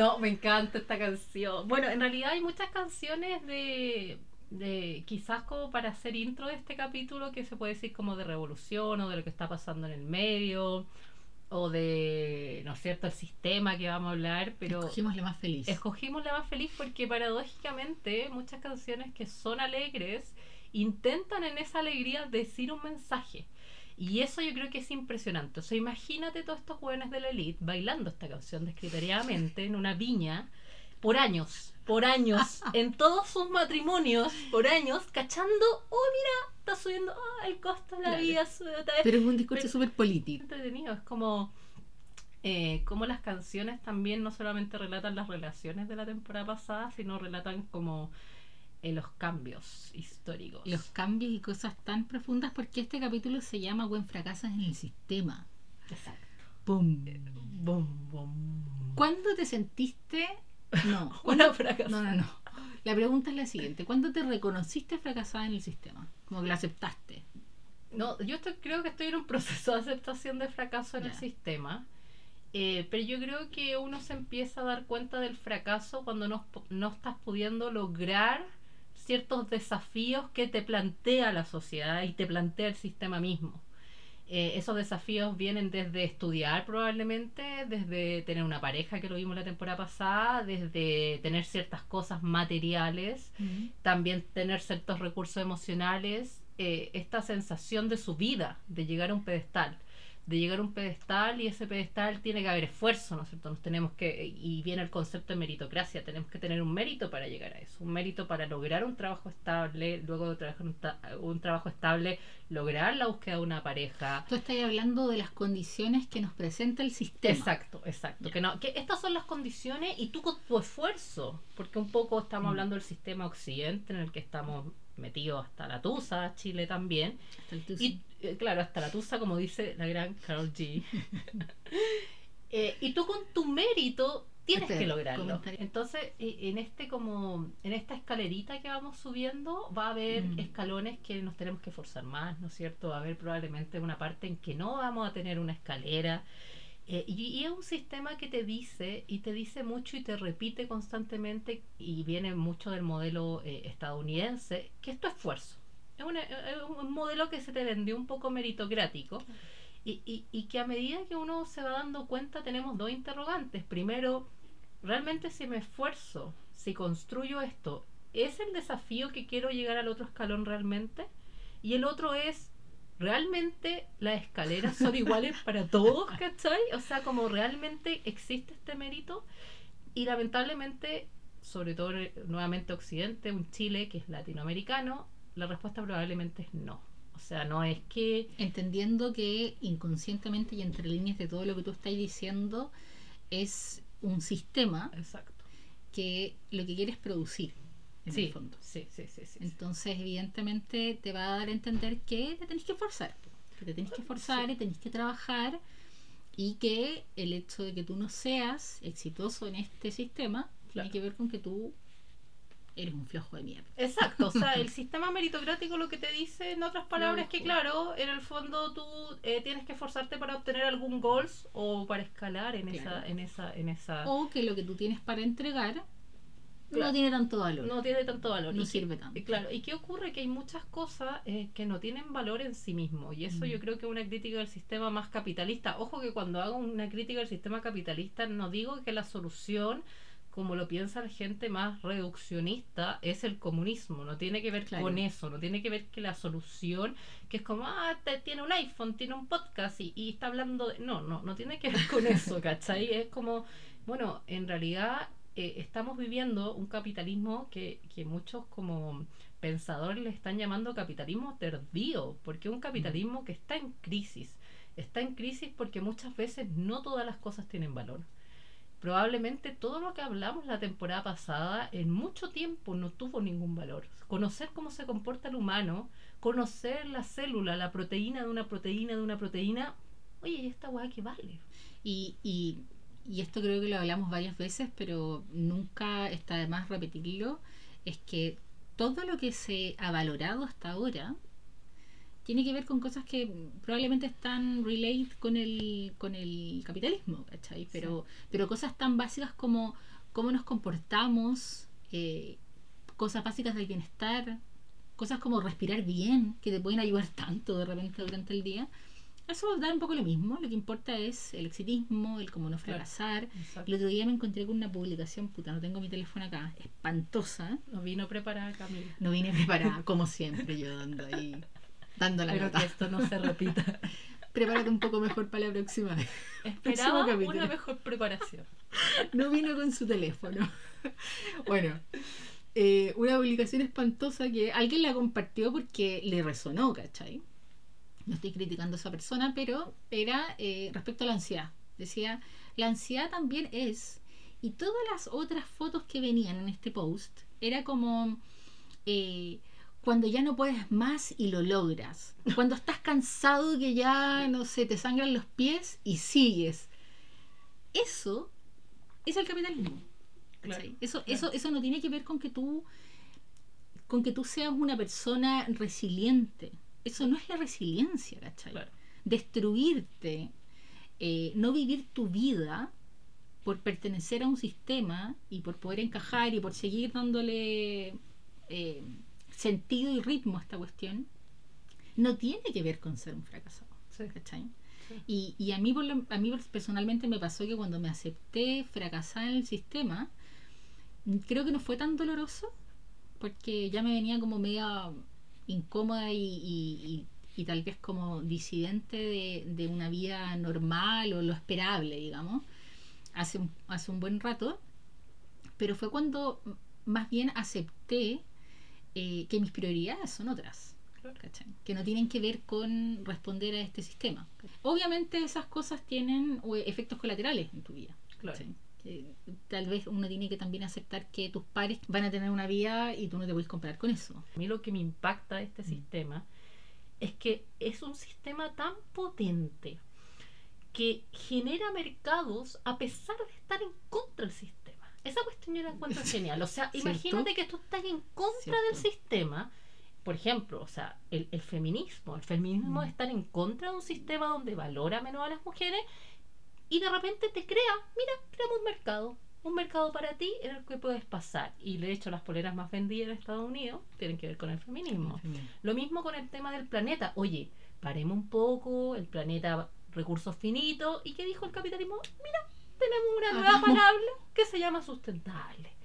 No, me encanta esta canción. Bueno, en realidad hay muchas canciones de, de quizás como para hacer intro de este capítulo que se puede decir como de revolución o de lo que está pasando en el medio o de, ¿no es cierto?, el sistema que vamos a hablar, pero... Escogimos la más feliz. Escogimos la más feliz porque paradójicamente muchas canciones que son alegres intentan en esa alegría decir un mensaje. Y eso yo creo que es impresionante. O sea, imagínate todos estos jóvenes de la elite bailando esta canción descriteriadamente en una viña por años, por años, en todos sus matrimonios, por años, cachando, oh, mira, está subiendo ah, el costo de la Claro. vida. sube otra vez". Pero es un discurso súper político. entretenido. Es como, eh, como las canciones también no solamente relatan las relaciones de la temporada pasada, sino relatan como eh, los cambios históricos. Los cambios y cosas tan profundas porque este capítulo se llama Buen fracaso en el sistema. Exacto. ¡Pum! Bum, bum. ¿Cuándo te sentiste? No, ¿cuándo- fracasada. no, no, no. La pregunta es la siguiente: ¿Cuándo te reconociste fracasada en el sistema? Como que lo aceptaste. No, yo estoy- creo que estoy en un proceso de aceptación de fracaso en el sistema. eh, pero yo creo que uno se empieza a dar cuenta del fracaso cuando no, no estás pudiendo lograr ciertos desafíos que te plantea la sociedad y te plantea el sistema mismo. Eh, esos desafíos vienen desde estudiar probablemente, desde tener una pareja que lo vimos la temporada pasada, desde tener ciertas cosas materiales, también tener ciertos recursos emocionales, eh, esta sensación de su vida, de llegar a un pedestal, de llegar a un pedestal y ese pedestal tiene que haber esfuerzo, ¿no es cierto? Nos tenemos que, y viene el concepto de meritocracia, tenemos que tener un mérito para llegar a eso, un mérito para lograr un trabajo estable, luego de trabajar un, un trabajo estable, lograr la búsqueda de una pareja, Tú estás hablando de las condiciones que nos presenta el sistema. Exacto, exacto. Que, no, que estas son las condiciones y tú con tu esfuerzo, porque un poco estamos Mm. hablando del sistema occidente en el que estamos metidos hasta la tusa, Chile también. Hasta el tuzo. Y eh, claro, hasta la tusa, como dice la gran Carol G. Eh, y tú con tu mérito tienes Espera, que lograrlo. comentario. Entonces, eh, en este como en esta escalerita que vamos subiendo, va a haber Mm. escalones que nos tenemos que forzar más, ¿no es cierto? Va a haber probablemente una parte en que no vamos a tener una escalera. Eh, y, y es un sistema que te dice, y te dice mucho y te repite constantemente, y viene mucho del modelo eh, estadounidense, que es tu esfuerzo. Es, una- es un modelo que se te vendió un poco meritocrático, y, y, y que a medida que uno se va dando cuenta tenemos dos interrogantes. Primero, realmente si me esfuerzo, si construyo esto, ¿es el desafío que quiero llegar al otro escalón realmente? Y el otro es, ¿realmente las escaleras son iguales para todos, ¿cachai? O sea, como realmente existe este mérito y lamentablemente, sobre todo nuevamente Occidente, un Chile que es latinoamericano, la respuesta probablemente es no. O sea, no es que Entendiendo que inconscientemente y entre líneas de todo lo que tú estás diciendo es un sistema Exacto. que lo que quiere es producir, en Sí, el fondo. sí, sí, sí, sí. Entonces, evidentemente, te va a dar a entender que te tenés que esforzar. Que te tenés que esforzar y tenés que trabajar. Y que el hecho de que tú no seas exitoso en este sistema Claro. tiene que ver con que tú eres un flojo de mierda. Exacto, o sea, el sistema meritocrático lo que te dice, en otras palabras, es que claro, en el fondo tú eh, tienes que esforzarte para obtener algún goals o para escalar en esa, Claro. en esa, en esa. O que lo que tú tienes para entregar Claro. no tiene tanto valor. no tiene tanto valor. no Y que- sirve tanto. claro, ¿y qué ocurre? Que hay muchas cosas eh, que no tienen valor en sí mismo. Y eso Mm. yo creo que es una crítica del sistema más capitalista. Ojo que cuando hago una crítica del sistema capitalista, no digo que la solución, como lo piensa la gente más reduccionista, es el comunismo. No tiene que ver Claro. con eso. No tiene que ver que la solución, que es como, ah, te- tiene un iPhone, tiene un podcast y, y está hablando de... No, no, no tiene que ver con eso, ¿cachai? Es como, bueno, en realidad eh, estamos viviendo un capitalismo que, que muchos como pensadores le están llamando capitalismo tardío, porque es un capitalismo que está en crisis. Está en crisis porque muchas veces no todas las cosas tienen valor. Probablemente todo lo que hablamos la temporada pasada en mucho tiempo no tuvo ningún valor. Conocer cómo se comporta el humano, conocer la célula, la proteína de una proteína de una proteína, oye, ¿y esta weá que vale? Y, y, y esto creo que lo hablamos varias veces, pero nunca está de más repetirlo, es que todo lo que se ha valorado hasta ahora tiene que ver con cosas que probablemente están relate con el, con el capitalismo, ¿cachai? Pero, pero cosas tan básicas como cómo nos comportamos, eh, cosas básicas del bienestar, cosas como respirar bien, que te pueden ayudar tanto de repente durante el día. Eso da un poco lo mismo, lo que importa es el exitismo, el cómo no fracasar. El otro día me encontré con una publicación, puta, no tengo mi teléfono acá, espantosa. No vino preparada, Camila. No vine preparada, como siempre, yo dando ahí, dando la Pero que esto no se repita. Prepárate un poco mejor para la próxima vez. Esperaba una mejor preparación. No vino con su teléfono. Bueno, eh, una publicación espantosa que alguien la compartió porque le resonó, ¿cachai? No estoy criticando a esa persona, pero era eh, respecto a la ansiedad. Decía, la ansiedad también es, y todas las otras fotos que venían en este post, era como eh, cuando ya no puedes más y lo logras. Cuando estás cansado que ya, no sé, te sangran los pies y sigues. Eso es el capitalismo. eso, eso, eso no tiene que ver con que tú con que tú seas una persona resiliente. Eso no es la resiliencia, ¿cachai? Destruirte, eh, no vivir tu vida por pertenecer a un sistema y por poder encajar y por seguir dándole eh, sentido y ritmo a esta cuestión, no tiene que ver con ser un fracasado. ¿cachai? Y, a, mí a mí personalmente me pasó que cuando me acepté fracasar en el sistema, creo que no fue tan doloroso, porque ya me venía como media incómoda y, tal vez como disidente de, una vida normal o lo esperable, digamos, hace un, hace un buen rato. Pero fue cuando más bien acepté eh, que mis prioridades son otras que no tienen que ver con responder a este sistema. Obviamente esas cosas tienen efectos colaterales en tu vida. Tal vez uno tiene que también aceptar que tus pares van a tener una vida y tú no te puedes comparar con eso. A mí lo que me impacta de este mm. sistema es que es un sistema tan potente que genera mercados a pesar de estar en contra del sistema. Esa cuestión yo la encuentro genial. O sea, imagínate que tú estás en contra del sistema por ejemplo, o sea, el, feminismo, el feminismo mm. es estar en contra de un sistema donde valora menos a las mujeres y de repente te crea, mira, creamos un mercado, un mercado para ti en el que puedes pasar. Y de hecho las poleras más vendidas en Estados Unidos tienen que ver con el feminismo. Lo mismo con el tema del planeta. Oye, paremos un poco, el planeta recursos finitos. ¿Y qué dijo el capitalismo? Mira, tenemos una nueva palabra que se llama sustentable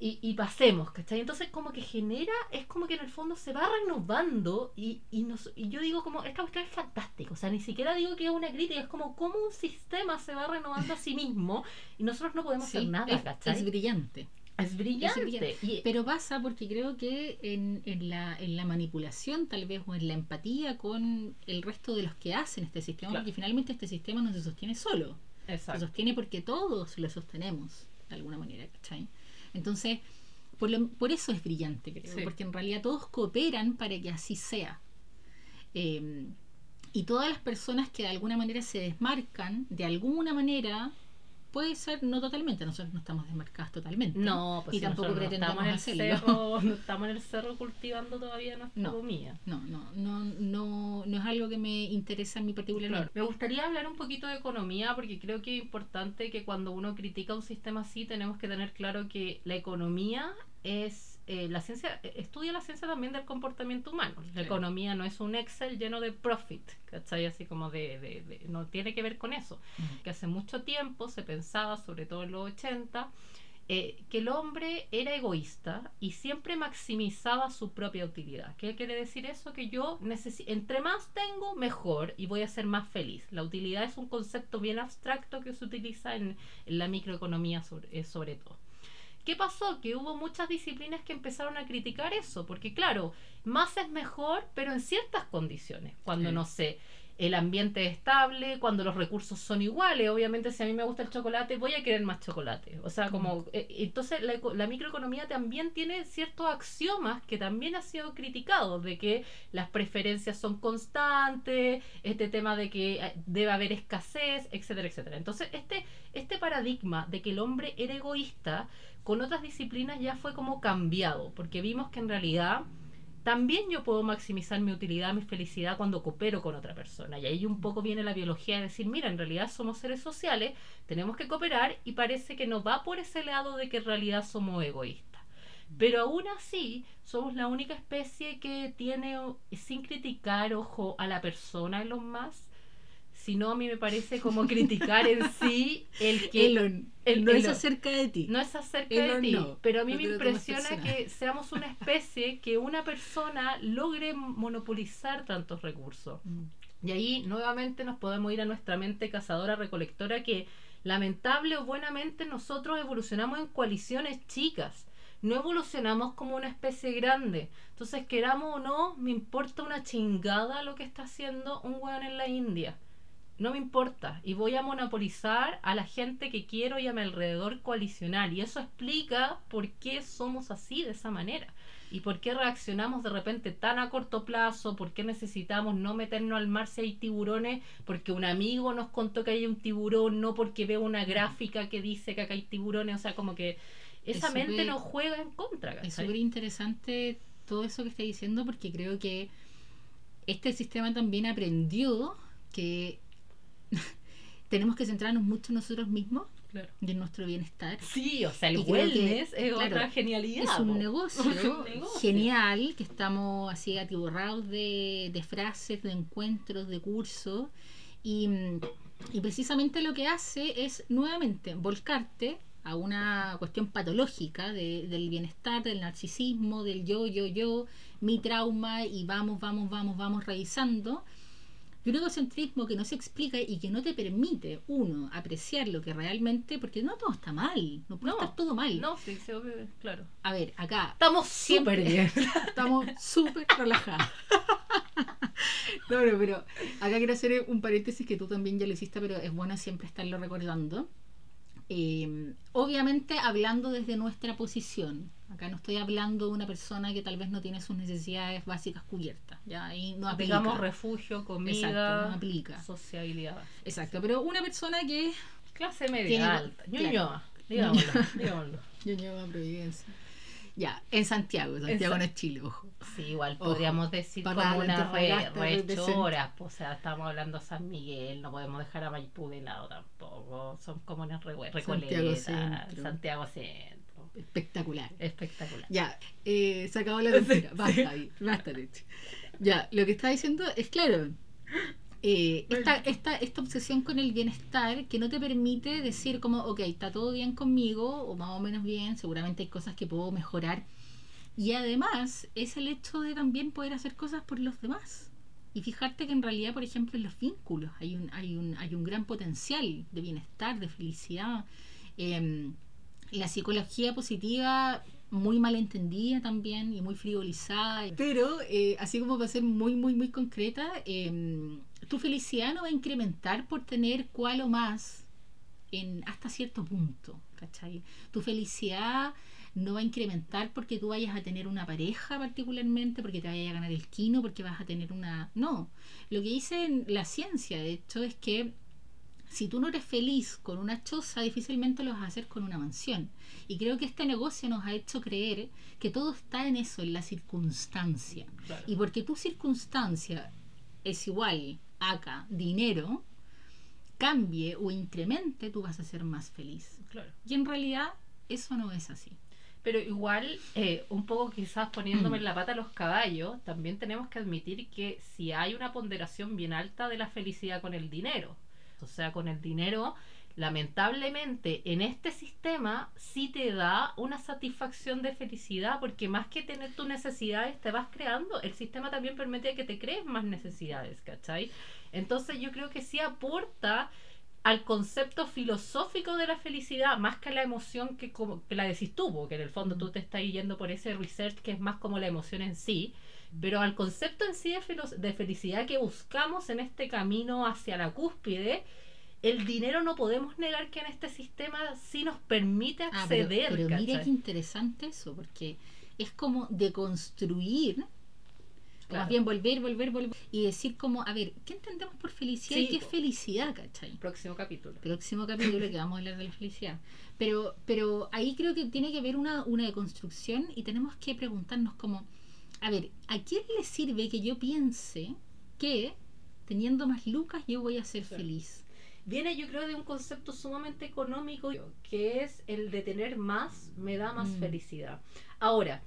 y, y, pasemos, ¿cachai? Entonces como que genera, es como que en el fondo se va renovando y, y, nos, y yo digo como, esta cuestión es fantástica, o sea, ni siquiera digo que es una crítica, es como cómo un sistema se va renovando a sí mismo y nosotros no podemos hacer nada, es, ¿cachai? Es brillante. Es brillante. pero pasa porque creo que en, en, la, en la manipulación tal vez o en la empatía con el resto de los que hacen este sistema, porque finalmente este sistema no se sostiene solo. Exacto. Se sostiene porque todos lo sostenemos de alguna manera, ¿cachai? Entonces, por, por eso es brillante, creo, porque en realidad todos cooperan para que así sea. Eh, y todas las personas que de alguna manera se desmarcan, de alguna manera, puede ser no totalmente, nosotros no estamos desmarcados totalmente. No, pues y tampoco pretendemos no hacerlo. no estamos en el cerro cultivando todavía nuestra comida. No, no, no, no, no es algo que me interesa en mi particular. Me gustaría hablar un poquito de economía porque creo que es importante que cuando uno critica un sistema así tenemos que tener claro que la economía es eh, la ciencia eh, estudia la ciencia también del comportamiento humano. La economía no es un Excel lleno de profit, ¿cachai? Así como de, no tiene que ver con eso. Mm. Que hace mucho tiempo se pensaba, sobre todo en los 80, eh, que el hombre era egoísta y siempre maximizaba su propia utilidad. ¿Qué quiere decir eso? Que yo necesito, entre más tengo, mejor y voy a ser más feliz. La utilidad es un concepto bien abstracto que se utiliza en, la microeconomía sobre, sobre todo. ¿Qué pasó? Que hubo muchas disciplinas que empezaron a criticar eso, porque claro, más es mejor, pero en ciertas condiciones. Cuando, no sé, el ambiente es estable, cuando los recursos son iguales. Obviamente, si a mí me gusta el chocolate, voy a querer más chocolate. O sea, como. Eh, entonces, la, microeconomía también tiene ciertos axiomas que también ha sido criticado, de que las preferencias son constantes, este tema de que eh, debe haber escasez, etcétera, etcétera. Entonces, este, este paradigma de que el hombre era egoísta con otras disciplinas ya fue como cambiado, porque vimos que en realidad también yo puedo maximizar mi utilidad, mi felicidad cuando coopero con otra persona. Y ahí un poco viene la biología de decir, mira, en realidad somos seres sociales, tenemos que cooperar y parece que no va por ese lado de que en realidad somos egoístas. Pero aún así, somos la única especie que tiene, sin criticar, ojo, a la persona en los más, sino a mí me parece como criticar en sí el que... Elon, el- no es acerca de ti. No es acerca Elon de ti, no, pero a mí no me impresiona que seamos una especie que una persona logre monopolizar tantos recursos. Mm. Y ahí nuevamente nos podemos ir a nuestra mente cazadora recolectora que lamentable o buenamente nosotros evolucionamos en coaliciones chicas. No evolucionamos como una especie grande. Entonces, queramos o no, me importa una chingada lo que está haciendo un weón en la India. No me importa. Y voy a monopolizar a la gente que quiero y a mi alrededor coalicionar. Y eso explica por qué somos así, de esa manera. Y por qué reaccionamos de repente tan a corto plazo, por qué necesitamos no meternos al mar si hay tiburones, porque un amigo nos contó que hay un tiburón, no porque veo una gráfica que dice que acá hay tiburones, o sea, como que esa Es mente súper- nos juega en contra. Es ¿cachai? súper interesante todo eso que está diciendo porque creo que este sistema también aprendió que tenemos que centrarnos mucho en nosotros mismos Claro. y en nuestro bienestar. Sí, o sea, el que, wellness es claro, otra genialidad. Es un negocio, Un negocio. genial, que estamos así atiborrados de, de frases, de encuentros, de cursos. Y, mm, y precisamente lo que hace es nuevamente volcarte a una cuestión patológica de- del bienestar, del narcisismo, del yo, yo, yo, mi trauma y vamos, vamos, vamos, vamos revisando. Y un egocentrismo que no se explica y que no te permite, uno, apreciar lo que realmente, porque no todo está mal, no puede No, estar todo mal. No, sí, sí, claro. A ver, acá Estamos súper bien. estamos súper relajados. No, no, pero acá quiero hacer un paréntesis que tú también ya lo hiciste, pero es bueno siempre estarlo recordando. Eh, obviamente hablando desde nuestra posición. Acá no estoy hablando de una persona que tal vez no tiene sus necesidades básicas cubiertas. Ya ahí no aplica. Digamos refugio, comida, Exacto, no aplica. sociabilidad. Exacto, pero una persona que Clase media Tiene- alta. claro. Digámoslo, Providencia. Ya, en Santiago, Santiago Sa- no es Chile, ojo. Sí, igual Ojo, podríamos decir como una re, pues, o sea, estamos hablando de San Miguel, no podemos dejar a Maipú de lado tampoco, son comunas re, Santiago recoletas, Centro. Santiago Centro, Espectacular. espectacular. Ya, eh, se acabó la mentira. Basta, ahí, basta, hecho. Ya, lo que está diciendo es claro. eh, esta, esta, esta obsesión con el bienestar que no te permite decir como, ok, está todo bien conmigo, o más o menos bien, seguramente hay cosas que puedo mejorar. Y además es el hecho de también poder hacer cosas por los demás. Y fijarte que en realidad, por ejemplo, en los vínculos hay un, hay un, hay un gran potencial de bienestar, de felicidad. Em, la psicología positiva muy mal entendida también y muy frivolizada. Pero, eh, así como va a ser muy, muy, muy concreta, em, tu felicidad no va a incrementar por tener cual o más en, hasta cierto punto. ¿cachai? Tu felicidad no va a incrementar porque tú vayas a tener una pareja particularmente, porque te vayas a ganar el quino, porque vas a tener una... No, lo que dice la ciencia, de hecho, es que si tú no eres feliz con una choza, difícilmente lo vas a hacer con una mansión. Y creo que este negocio nos ha hecho creer que todo está en eso, en la circunstancia. Claro. Y porque tu circunstancia es igual acá, dinero, cambie o incremente, tú vas a ser más feliz. Claro. Y en realidad eso no es así. Pero igual, eh, un poco quizás poniéndome en la pata a los caballos, también tenemos que admitir que si hay una ponderación bien alta de la felicidad con el dinero, o sea, con el dinero, lamentablemente en este sistema sí te da una satisfacción de felicidad, porque más que tener tus necesidades te vas creando, el sistema también permite que te crees más necesidades, ¿cachai? Entonces yo creo que sí aporta al concepto filosófico de la felicidad más que la emoción que, como, que la decís tú, porque en el fondo tú te estás yendo por ese research que es más como la emoción en sí, pero al concepto en sí de, felicidad que buscamos en este camino hacia la cúspide, el dinero no podemos negar que en este sistema sí nos permite Ah, pero, acceder. pero mira qué interesante eso, porque es como deconstruir, más bien volver, volver, volver, y decir como, a ver, ¿qué entendemos por felicidad Sí, y qué es felicidad, cachai? Próximo capítulo. Próximo capítulo que vamos a hablar de la felicidad. Pero, pero ahí creo que tiene que haber una, una deconstrucción y tenemos que preguntarnos como, A ver, ¿a quién le sirve que yo piense que teniendo más lucas yo voy a ser feliz? Viene yo creo de un concepto sumamente económico que es el de tener más me da más Mm. felicidad. Ahora,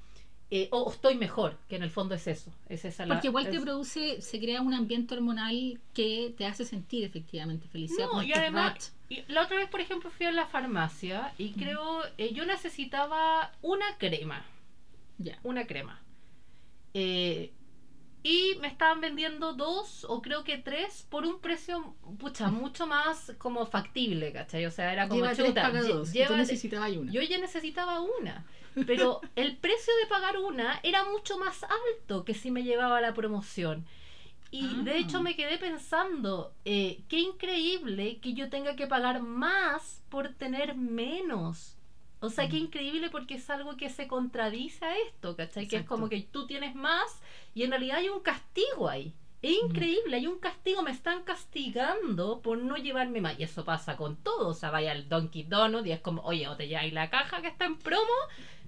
eh, o estoy mejor, que en el fondo es eso. Es esa la- Porque igual te produce, se crea un ambiente hormonal que te hace sentir efectivamente felicidad. No, y este además, y la otra vez, por ejemplo, fui a la farmacia y creo, eh, yo necesitaba una crema, Ya. una crema. Eh, y me estaban vendiendo dos o creo que tres por un precio, pucha, mucho más como factible, ¿cachai? O sea, era como Lleva tres, chuta, lle- dos. y tú llévate- necesitabas una. yo ya necesitaba una. Pero el precio de pagar una era mucho más alto que si me llevaba la promoción. Y de Ah. hecho me quedé pensando, eh, qué increíble que yo tenga que pagar más por tener menos. O sea, qué Mm. increíble porque es algo que se contradice a esto, ¿cachai? Que es Exacto. como que tú tienes más y en realidad hay un castigo ahí. Es Mm. increíble, hay un castigo, me están castigando por no llevarme más. Y eso pasa con todo. O sea, vaya al Donkey Donut y es como, oye, o te lleváis la caja que está en promo,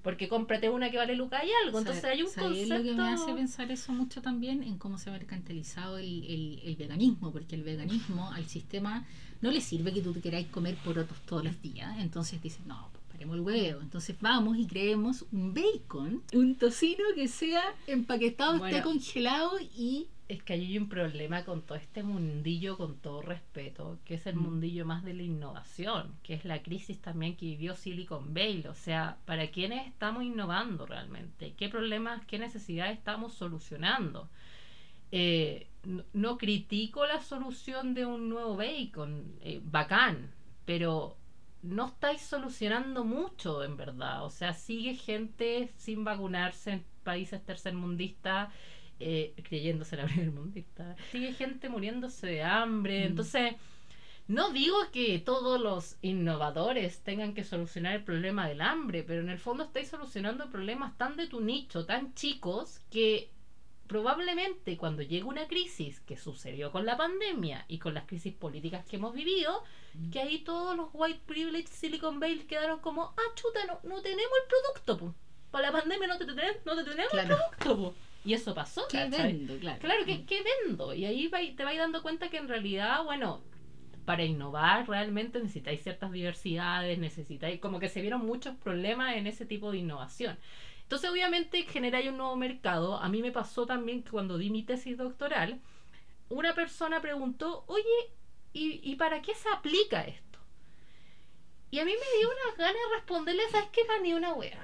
porque cómprate una que vale lucas y algo. Entonces hay un ¿Sabes concepto. lo que me hace pensar eso mucho también en cómo se ha mercantilizado el, el- el veganismo, porque el veganismo al sistema no le sirve que tú te queráis comer porotos todos los días. Entonces dices, no, pues paremos el huevo. Entonces vamos y creemos un bacon, un tocino que sea empaquetado, Bueno. esté congelado y Es que hay un problema con todo este mundillo, con todo respeto, que es el Mm. mundillo más de la innovación, que es la crisis también que vivió Silicon Valley. O sea, ¿para quiénes estamos innovando realmente? ¿Qué problemas, qué necesidades estamos solucionando? Eh, no, no critico la solución de un nuevo bacon, eh, bacán, pero no estáis solucionando mucho en verdad. O sea, sigue gente sin vacunarse en países tercermundistas eh, creyéndose la primer mundista. Sigue gente muriéndose de hambre. Mm. Entonces, no digo que todos los innovadores tengan que solucionar el problema del hambre, pero en el fondo estáis solucionando problemas tan de tu nicho, tan chicos, que probablemente cuando llegue una crisis que sucedió con la pandemia y con las crisis políticas que hemos vivido, que ahí todos los white privilege Silicon Valley quedaron como, ah, chuta, no, no tenemos el producto, po. Para la pandemia no te, tenemos, no te tenemos el producto, po. Y eso pasó, ¿qué. Claro. Claro, ¿qué, qué vendo? Y ahí te vas dando cuenta que en realidad, bueno, para innovar realmente necesitáis ciertas diversidades, necesitáis, como que se vieron muchos problemas en ese tipo de innovación. Entonces, obviamente, generáis un nuevo mercado. A mí me pasó también que cuando di mi tesis doctoral, una persona preguntó, oye, ¿y, y para qué se aplica esto? Y a mí me dio unas ganas de responderle, ¿sabes qué? Para ni una wea.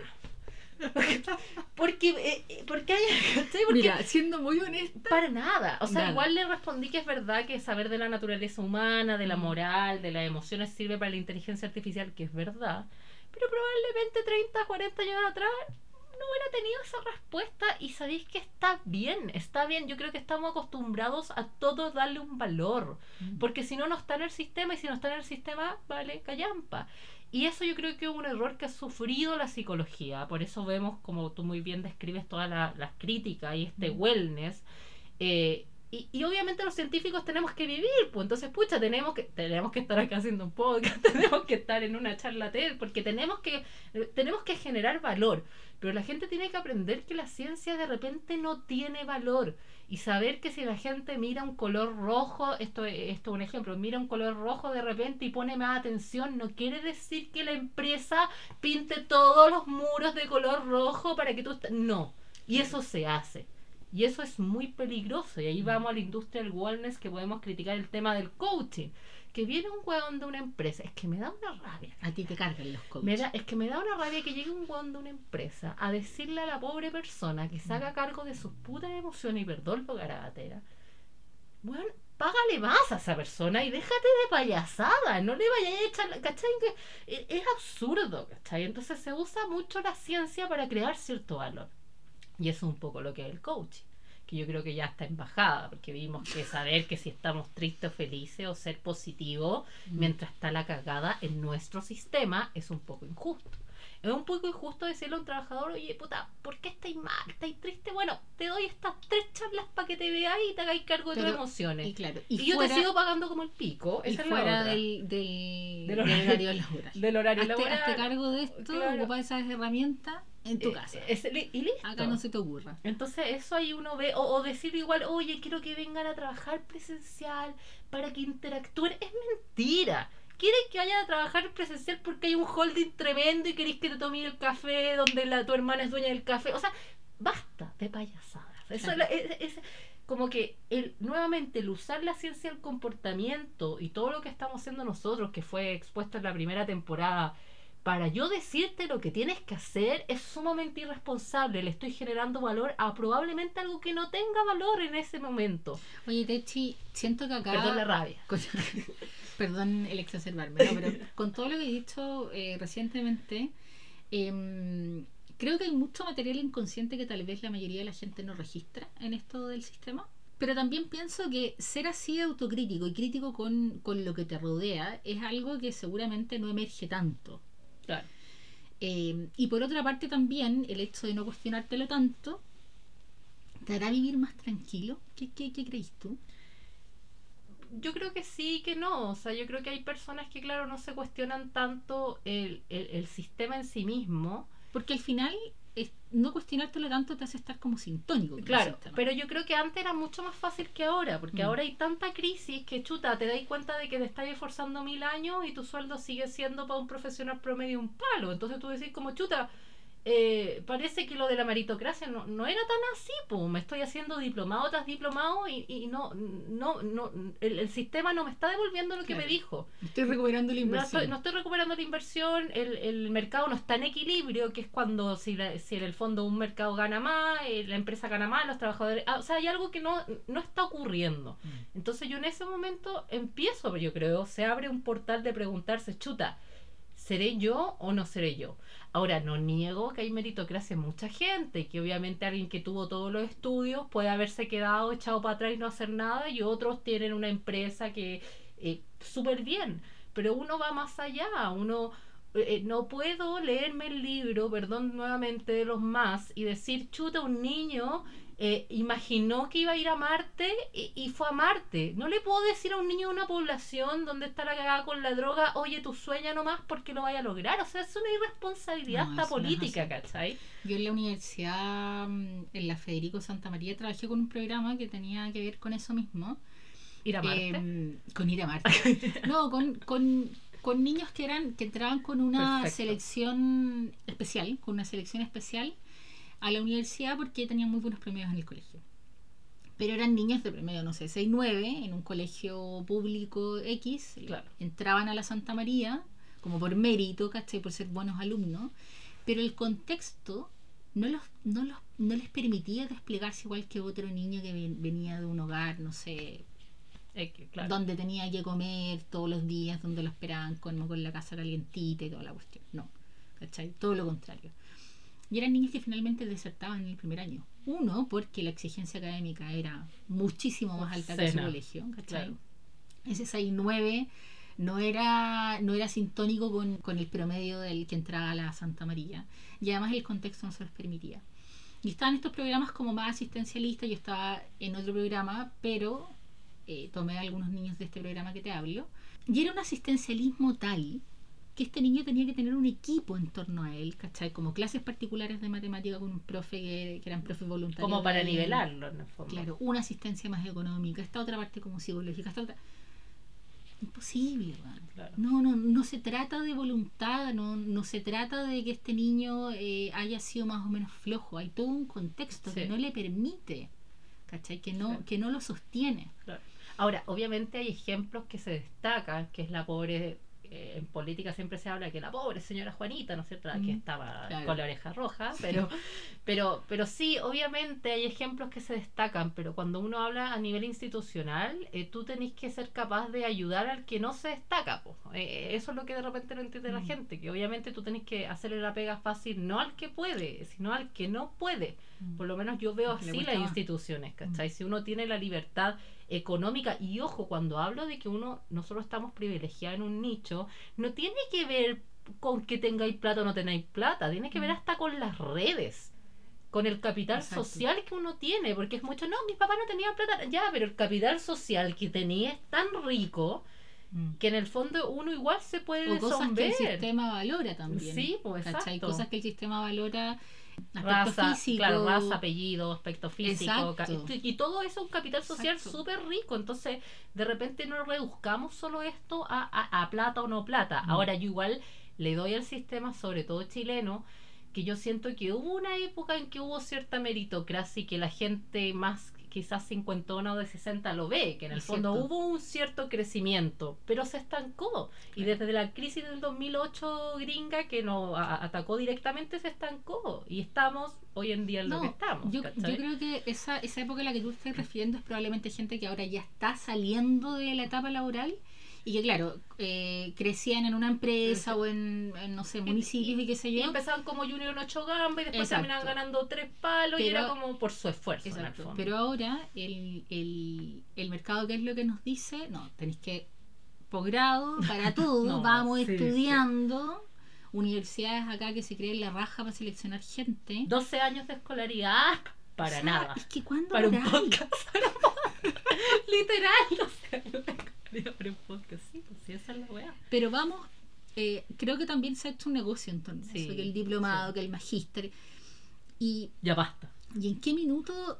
Porque, eh, eh, porque hay, ¿cachai? Porque Mira, siendo muy honesta, para nada. O sea, Nada. igual le respondí que es verdad que saber de la naturaleza humana, de la Mm. moral, de las emociones sirve para la inteligencia artificial, que es verdad. Pero probablemente 30, 40 años atrás no hubiera tenido esa respuesta y sabéis que está bien, está bien. Yo creo que estamos acostumbrados a todos darle un valor. Porque si no, no está en el sistema y si no está en el sistema, vale, callampa. Y eso yo creo que es un error que ha sufrido la psicología. Por eso vemos, como tú muy bien describes, todas la- las críticas y este Mm. wellness. Eh, y, y obviamente los científicos tenemos que vivir, pues entonces, pucha, tenemos que, tenemos que estar acá haciendo un podcast, tenemos que estar en una charla TED, porque tenemos que, eh, tenemos que generar valor. Pero la gente tiene que aprender que la ciencia de repente no tiene valor. Y saber que si la gente mira un color rojo, esto, esto es un ejemplo, mira un color rojo de repente y pone más atención, no quiere decir que la empresa pinte todos los muros de color rojo para que tú... No, y eso se hace. Y eso es muy peligroso. Y ahí Mm. vamos a la industria del wellness que podemos criticar el tema del coaching. Que viene un hueón de una empresa. Es que me da una rabia. a ti te cargan los coaches. Me da, es que me da una rabia que llegue un hueón de una empresa a decirle a la pobre persona que se haga cargo de sus putas emociones y perdón lo garabatera. Bueno, págale más a esa persona y déjate de payasada. No le vayas a echar. ¿Cachai? Que e- es absurdo, ¿cachai? Entonces se usa mucho la ciencia para crear cierto valor. Y eso es un poco lo que es el coaching. Que yo creo que ya está en bajada, porque vimos que saber que si estamos tristes o felices o ser positivo Mm. mientras está la cagada en nuestro sistema es un poco injusto. Es un poco injusto decirle a un trabajador, oye, puta, ¿por qué estáis mal? ¿Estáis triste? Bueno, te doy estas tres charlas para que te veáis y te hagáis cargo de tus emociones. Y claro, Y, y, yo fuera, te sigo pagando como el pico. y Esa es la fuera del, del, Del horario- horario laboral. del horario hazte, laboral. hazte cargo de esto, Claro. ocupa esas herramientas En tu Eh, casa. es- y listo. Acá no se te ocurra. Entonces eso ahí uno ve, o, o decir igual, oye, quiero que vengan a trabajar presencial para que interactúen. Es mentira. Quieren que vayan a trabajar presencial porque hay un holding tremendo y queréis que te tomes el café donde la, tu hermana es dueña del café. O sea, basta de payasadas. Eso es, es- es- como que el, nuevamente el usar la ciencia del comportamiento y todo lo que estamos haciendo nosotros, que fue expuesto en la primera temporada, para yo decirte lo que tienes que hacer es sumamente irresponsable. Le estoy generando valor a probablemente algo que no tenga valor en ese momento. Oye, Techi, siento que acá. Perdón la rabia. con- perdón el exacerbarme, ¿no? pero con todo lo que he dicho eh, recientemente, em, creo que hay mucho material inconsciente que tal vez la mayoría de la gente no registra en esto del sistema. Pero también pienso que ser así autocrítico y crítico con, con lo que te rodea es algo que seguramente no emerge tanto. Claro. Eh, y por otra parte también el hecho de no cuestionártelo tanto te hará vivir más tranquilo. ¿Qué, qué, qué crees tú? Yo creo que sí, que no. O sea, yo creo que hay personas que, claro, no se cuestionan tanto el, el, el sistema en sí mismo. Porque al final no cuestionártelo tanto te hace estar como sintónico. Claro, pero yo creo que antes era mucho más fácil que ahora, porque Mm. ahora hay tanta crisis que chuta, te das cuenta de que te estás esforzando mil años y tu sueldo sigue siendo para un profesional promedio un palo. Entonces tú decís como chuta, eh, parece que lo de la meritocracia no, no era tan así, pues me estoy haciendo diplomado tras diplomado y, y no, no, no, el, el sistema no me está devolviendo lo que Claro. me dijo. Estoy recuperando la No inversión. estoy, no estoy recuperando la inversión, el, el mercado no está en equilibrio, que es cuando si, la- si en el fondo un mercado gana más, eh, la empresa gana más, los trabajadores... ah, o sea, hay algo que no, no está ocurriendo. Mm. Entonces yo en ese momento empiezo, yo creo, se abre un portal de preguntarse, chuta, ¿seré yo o no seré yo? Ahora, no niego que hay meritocracia en mucha gente, que obviamente alguien que tuvo todos los estudios puede haberse quedado echado para atrás y no hacer nada, y otros tienen una empresa que eh, súper bien, pero uno va más allá, uno eh, no puedo leerme el libro, perdón nuevamente de los más, y decir, chuta, un niño eh, imaginó que iba a ir a Marte y, y fue a Marte. No le puedo decir a un niño de una población donde está la cagada con la droga, oye, tú sueña nomás porque lo vaya a lograr. O sea, es una irresponsabilidad No, hasta no política, así. ¿cachai? Yo en la universidad, mm, en la Federico Santa María, trabajé con un programa que tenía que ver con eso mismo. Ir a Marte. Em, con ir a Marte. no, con, con, con niños que eran que entraban con una Perfecto. selección especial, con una selección especial a la universidad porque tenían muy buenos premios en el colegio. Pero eran niños de promedio, no sé, 6, 9, en un colegio público X. Claro. Entraban a la Santa María como por mérito, ¿cachai? Por ser buenos alumnos. Pero el contexto no, los, no, los, no les permitía desplegarse igual que otro niño que ven- venía de un hogar, no sé, claro. donde tenía que comer todos los días, donde lo esperaban con, con la casa calientita y toda la cuestión. No, ¿cachai? Todo lo contrario. Y eran niños que finalmente desertaban en el primer año. Uno, porque la exigencia académica era muchísimo más alta que en su colegio, ¿cachai? Claro. Ese 6-9 no era, no era sintónico con, con el promedio del que entraba a la Santa María. Y además el contexto no se los permitía. Y estaban estos programas como más asistencialistas, yo estaba en otro programa, pero eh, tomé a algunos niños de este programa que te hablo. Y era un asistencialismo tal que este niño tenía que tener un equipo en torno a él, ¿cachai? Como clases particulares de matemática con un profe que, que eran profes voluntarios. Como para nivelarlo, en el fondo. Claro, una asistencia más económica, esta otra parte como psicológica, esta otra... Imposible. Claro. No, no, no se trata de voluntad, no, no se trata de que este niño eh, haya sido más o menos flojo. Hay todo un contexto que no le permite, ¿cachai? Que no, que no lo sostiene. Claro. Ahora, obviamente hay ejemplos que se destacan, que es la pobre, eh, en política siempre se habla que la pobre señora Juanita, ¿no es cierto? Que Mm, estaba claro. con la oreja roja, pero, pero, pero sí, obviamente hay ejemplos que se destacan, pero cuando uno habla a nivel institucional, eh, tú tenés que ser capaz de ayudar al que no se destaca. po. Eh, eso es lo que de repente no entiende la Mm. gente, que obviamente tú tenés que hacerle la pega fácil no al que puede, sino al que no puede. Por lo menos yo veo así las más. instituciones, ¿cachai? Si uno tiene la libertad económica, y ojo, cuando hablo de que uno, nosotros estamos privilegiados en un nicho, no tiene que ver con que tengáis plata o no tengáis plata, tiene que ver Mm. hasta con las redes, con el capital Exacto. social que uno tiene, porque es mucho, no, mi papá no tenía plata, ya, pero el capital social que tenía es tan rico Mm. que en el fondo uno igual se puede O cosas que el sistema valora también. Sí, pues ¿cachai? exacto. Cosas que el sistema valora. Aspecto raza, físico. claro, raza, apellido, aspecto físico, y todo eso es un capital social súper rico, entonces de repente no reduzcamos solo esto a, a- a plata o no plata. Mm. Ahora yo igual le doy al sistema, sobre todo chileno, que yo siento que hubo una época en que hubo cierta meritocracia y que la gente más quizás cincuentona o de 60 lo ve, que en el Es fondo cierto. hubo un cierto crecimiento, pero se estancó. Y desde la crisis del 2008 gringa que nos atacó directamente se estancó y estamos hoy en día en lo No, que estamos. yo creo que esa, esa época a la que tú estás refiriendo es probablemente gente que ahora ya está saliendo de la etapa laboral y que, claro, eh, crecían en una empresa o en, en, no sé, municipios y, qué sé Y yo. empezaban como junior en ocho gambas y después Exacto. terminaban ganando tres palos y era como por su esfuerzo en el fondo. Pero ahora el, el, el mercado, ¿qué es lo que nos dice? No, tenéis que posgrado para todo, No, vamos sí, sí. estudiando. Universidades acá que se creen la raja para seleccionar gente. 12 años de escolaridad, para O sea, nada. Es que cuando Para un podcast. Literal, 12 años de escolaridad para un podcast. Sí, pues sí, esa es la weá. Pero vamos, eh, creo que también se ha hecho un negocio en torno a Sí, eso, que el diplomado, sí. que el magíster. Y, Ya basta. ¿Y en qué minuto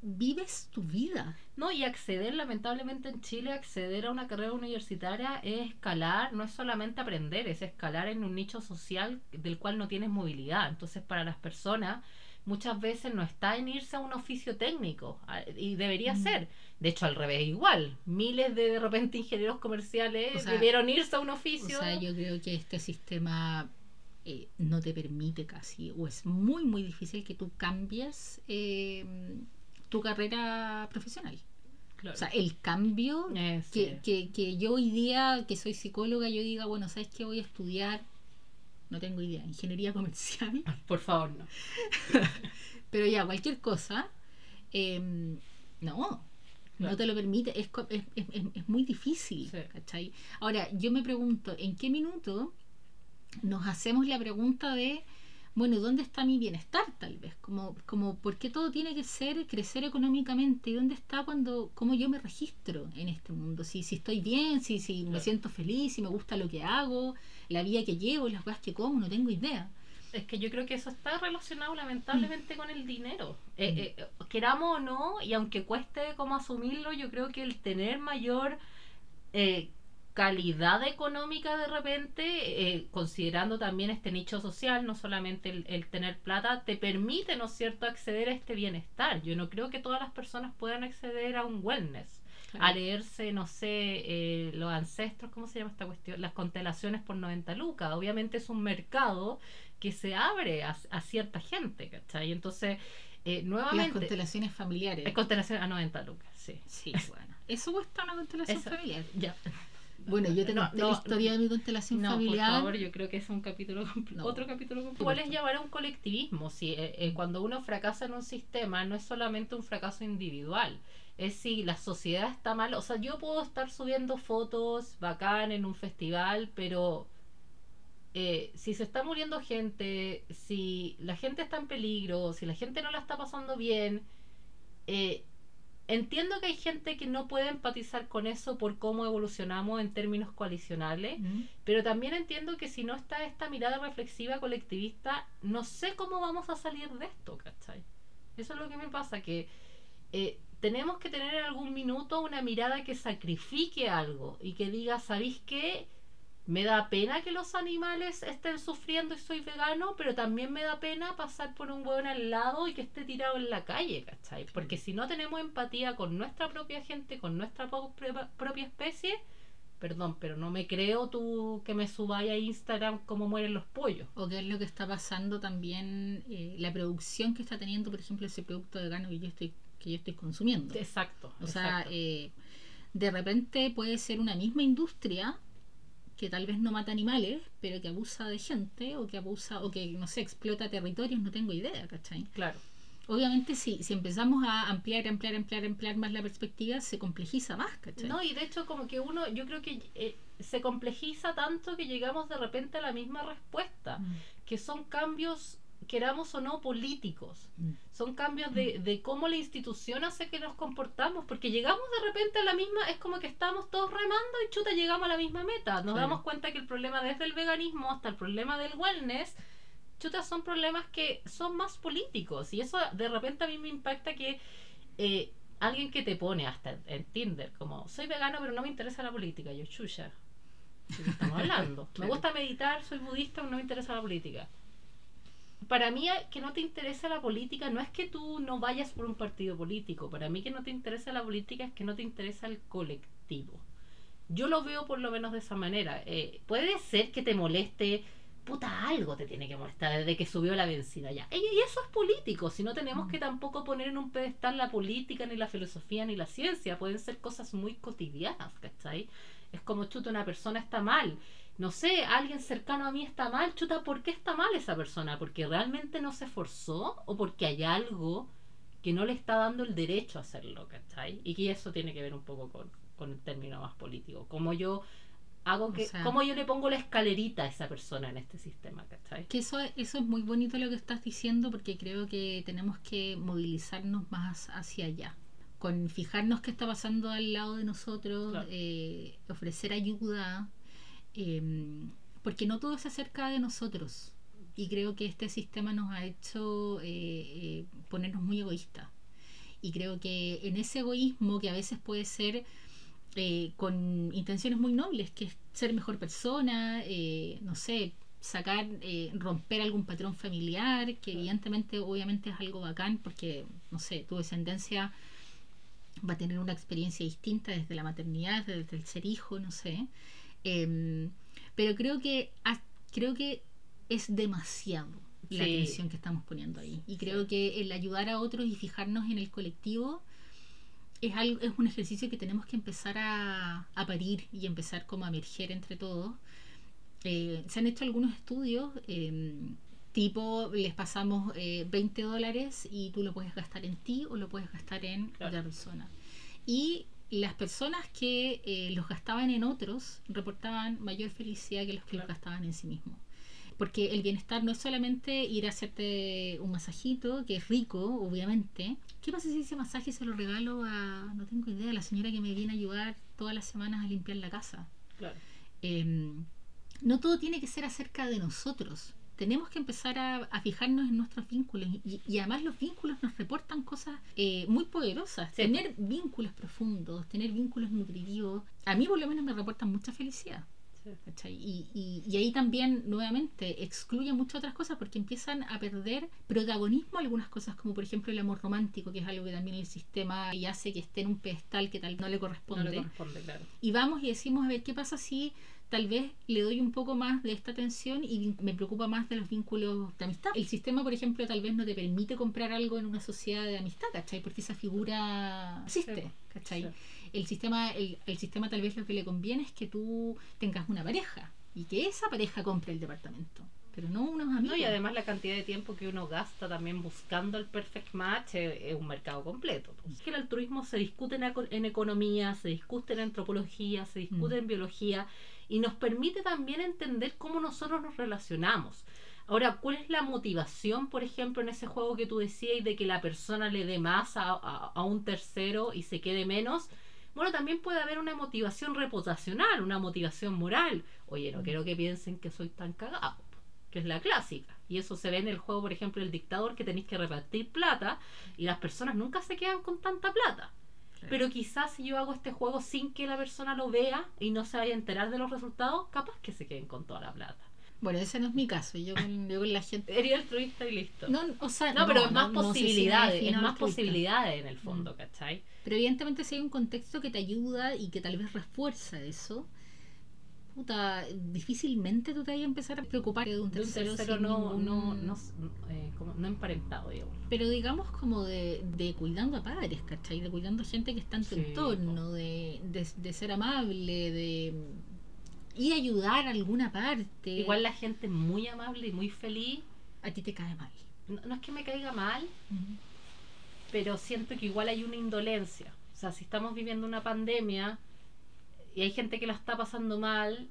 vives tu vida? No, y acceder, lamentablemente en Chile, acceder a una carrera universitaria es escalar, no es solamente aprender, es escalar en un nicho social del cual no tienes movilidad. Entonces, para las personas, muchas veces no está en irse a un oficio técnico, y debería Mm. ser. De hecho, al revés, igual. Miles de, de repente ingenieros comerciales O sea, debieron irse a un O oficio. sea, yo creo que este sistema eh, no te permite casi, o es muy, muy difícil que tú cambies eh, tu carrera profesional. Claro. O sea, el cambio Eh, que, que, que yo hoy día, que soy psicóloga, yo diga, bueno, ¿sabes qué voy a estudiar? No tengo idea, ingeniería comercial, Por favor, no. pero ya, cualquier cosa, eh, no, no te lo permite, es, es, es- es- muy difícil, Sí. ¿cachai? Ahora, yo me pregunto, ¿en qué minuto nos hacemos la pregunta de, bueno, ¿dónde está mi bienestar tal vez? Como, como ¿por qué todo tiene que ser crecer económicamente? ¿Y dónde está cuando, cómo yo me registro en este mundo? Si, si estoy bien, si, si me siento feliz, si me gusta lo que hago, la vida que llevo, las cosas que como, no tengo idea. Es que yo creo que eso está relacionado lamentablemente con el dinero. Eh, Mm. eh, queramos o no, y aunque cueste como asumirlo, yo creo que el tener mayor eh, calidad económica de repente, eh, considerando también este nicho social, no solamente el, el tener plata, te permite, ¿no es cierto?, acceder a este bienestar. Yo no creo que todas las personas puedan acceder a un wellness a leerse, no sé, eh, los ancestros, ¿cómo se llama esta cuestión? Las constelaciones por 90 lucas. Obviamente es un mercado que se abre a, a cierta gente, ¿cachai? Entonces, eh, Las nuevamente... constelaciones familiares. Es constelación a 90 lucas, sí. Sí, bueno. Eso cuesta una constelación Eso- familiar. Ya. Bueno, yo te No, conté no, la historia de mi constelación No, familiar. por favor, yo creo que es un capítulo otro capítulo completo. Igual es llevar a un colectivismo. Si, eh, eh, cuando uno fracasa en un sistema, no es solamente un fracaso individual. Es si la sociedad está mal. O sea, yo puedo estar subiendo fotos bacán en un festival, pero eh, si se está muriendo gente, si la gente está en peligro, si la gente no la está pasando bien, eh, entiendo que hay gente que no puede empatizar con eso por cómo evolucionamos en términos coalicionales. Mm. Pero también entiendo que si no está esta mirada reflexiva colectivista, no sé cómo vamos a salir de esto, ¿cachai? Eso es lo que me pasa, que eh, tenemos que tener en algún minuto una mirada que sacrifique algo y que diga, ¿sabéis qué? Me da pena que los animales estén sufriendo y soy vegano, pero también me da pena pasar por un hueón al lado y que esté tirado en la calle, ¿cachai? Porque si no tenemos empatía con nuestra propia gente, con nuestra propia especie, perdón, pero no me creo tú que me subáis a Instagram cómo mueren los pollos. O qué es lo que está pasando también, eh, la producción que está teniendo, por ejemplo, ese producto vegano que yo estoy, que yo estoy consumiendo. Exacto. O sea, eh, de repente puede ser una misma industria que tal vez no mata animales, pero que abusa de gente o que abusa o que, no sé, explota territorios, no tengo idea, ¿cachai? claro. Obviamente si, si empezamos a ampliar, ampliar, ampliar, ampliar más la perspectiva, se complejiza más, ¿cachai? No, y de hecho como que uno, yo creo que eh, se complejiza tanto que llegamos de repente a la misma respuesta, Mm. que son cambios queramos o no, políticos. Mm. Son cambios de, de cómo la institución hace que nos comportamos, porque llegamos de repente a la misma, es como que estamos todos remando y chuta, llegamos a la misma meta. Nos damos cuenta que el problema desde el veganismo hasta el problema del wellness, chuta, son problemas que son más políticos. Y eso de repente a mí me impacta que eh, alguien que te pone hasta en, Tinder, como soy vegano pero no me interesa la política, yo chuya. ¿De qué estamos hablando? Me gusta meditar, soy budista, pero no me interesa la política. Para mí que no te interesa la política no es que tú no vayas por un partido político, para mí que no te interesa la política es que no te interesa el colectivo. Yo lo veo por lo menos de esa manera. Eh, puede ser que te moleste, puta, algo te tiene que molestar desde que subió la benzina ya. Y, y eso es político, si no tenemos Mm. que tampoco poner en un pedestal la política, ni la filosofía, ni la ciencia. Pueden ser cosas muy cotidianas, ¿cachai? Es como, chuta, una persona está mal. No sé, alguien cercano a mí está mal. Chuta, ¿por qué está mal esa persona? ¿Porque realmente no se esforzó? ¿O porque hay algo que no le está dando el derecho a hacerlo, ¿cachai? Y que eso tiene que ver un poco con, con el término más político. Como yo hago que, sea- cómo yo le pongo la escalerita a esa persona en este sistema, ¿cachai? Que eso, eso es muy bonito lo que estás diciendo porque creo que tenemos que movilizarnos más hacia allá. Con fijarnos qué está pasando al lado de nosotros, Claro. eh, ofrecer ayuda, eh, porque no todo se acerca de nosotros. Y creo que este sistema nos ha hecho eh, eh, ponernos muy egoístas. Y creo que en ese egoísmo que a veces puede ser eh, con intenciones muy nobles, que es ser mejor persona, eh, no sé, sacar, eh, romper algún patrón familiar, que evidentemente, obviamente es algo bacán, porque, no sé, tu descendencia va a tener una experiencia distinta desde la maternidad, desde el ser hijo, no sé. Em, pero creo que, creo que es demasiado la Sí. atención que estamos poniendo ahí. Y creo Sí. que el ayudar a otros y fijarnos en el colectivo es, algo, es un ejercicio que tenemos que empezar a, a parir y empezar como a emerger entre todos. Eh, se han hecho algunos estudios, eh, tipo les pasamos eh, 20 dólares y tú lo puedes gastar en ti o lo puedes gastar en Claro. otra persona. Y las personas que eh, los gastaban en otros reportaban mayor felicidad que los que los gastaban en sí mismos. Porque el bienestar no es solamente ir a hacerte un masajito, que es rico, obviamente. ¿Qué pasa si ese masaje se lo regalo a, no tengo idea, a la señora que me viene a ayudar todas las semanas a limpiar la casa? Claro. Eh, no todo tiene que ser acerca de nosotros. Tenemos que empezar a, a fijarnos en nuestros vínculos y, y además los vínculos nos reportan cosas eh, muy poderosas. Sí. Tener vínculos profundos, tener vínculos nutritivos, a mí por lo menos me reportan mucha felicidad. Y, y- y ahí también, nuevamente, excluye muchas otras cosas porque empiezan a perder protagonismo algunas cosas, como por ejemplo el amor romántico, que es algo que también el sistema y hace que esté en un pedestal que tal no le No corresponde le corresponde, claro. y vamos y decimos a ver qué pasa si tal vez le doy un poco más de esta atención y me preocupa más de los vínculos de amistad. El sistema, por ejemplo, tal vez no te permite comprar algo en una sociedad de amistad, ¿cachai? Porque esa figura existe, ¿cachai? sí. El sistema, el, el sistema tal vez lo que le conviene es que tú tengas una pareja y que esa pareja compre el departamento, pero no unos amigos. No, y además la cantidad de tiempo que uno gasta también buscando el perfect match es, es un mercado completo. Es que el altruismo se discute en, en economía, se discute en antropología, se discute Mm. en biología y nos permite también entender cómo nosotros nos relacionamos. Ahora, ¿cuál es la motivación, por ejemplo, en ese juego que tú decías de que la persona le dé más a, a- a un tercero y se quede menos? Bueno, también puede haber una motivación reputacional, una motivación moral. Oye, no Mm. quiero que piensen que soy tan cagado que es la clásica. Y eso se ve en el juego, por ejemplo, el dictador, que tenéis que repartir plata y las personas nunca se quedan con tanta plata. Pero quizás si yo hago este juego sin que la persona lo vea y no se vaya a enterar de los resultados, capaz que se queden con toda la plata. Bueno, ese no es mi caso. Yo con, yo con la gente. Sería altruista y listo. No, o sea, No, pero es más no sé si me posibilidades, es más altruista. posibilidades en el fondo, ¿cachai? Pero evidentemente si hay un contexto que te ayuda y que tal vez refuerza eso, puta, difícilmente tú te vas a empezar a preocupar de un De un tercero, no, no, no, eh, como no emparentado, digamos. Pero digamos como de, de cuidando a padres, ¿cachai? De cuidando a gente que está en tu Sí, entorno, de, de, de ser amable, de ir a ayudar a alguna parte. Igual la gente muy amable y muy feliz, a ti te cae mal. no, no es que me caiga mal, pero siento que igual hay una indolencia. O sea, si estamos viviendo una pandemia y hay gente que la está pasando mal,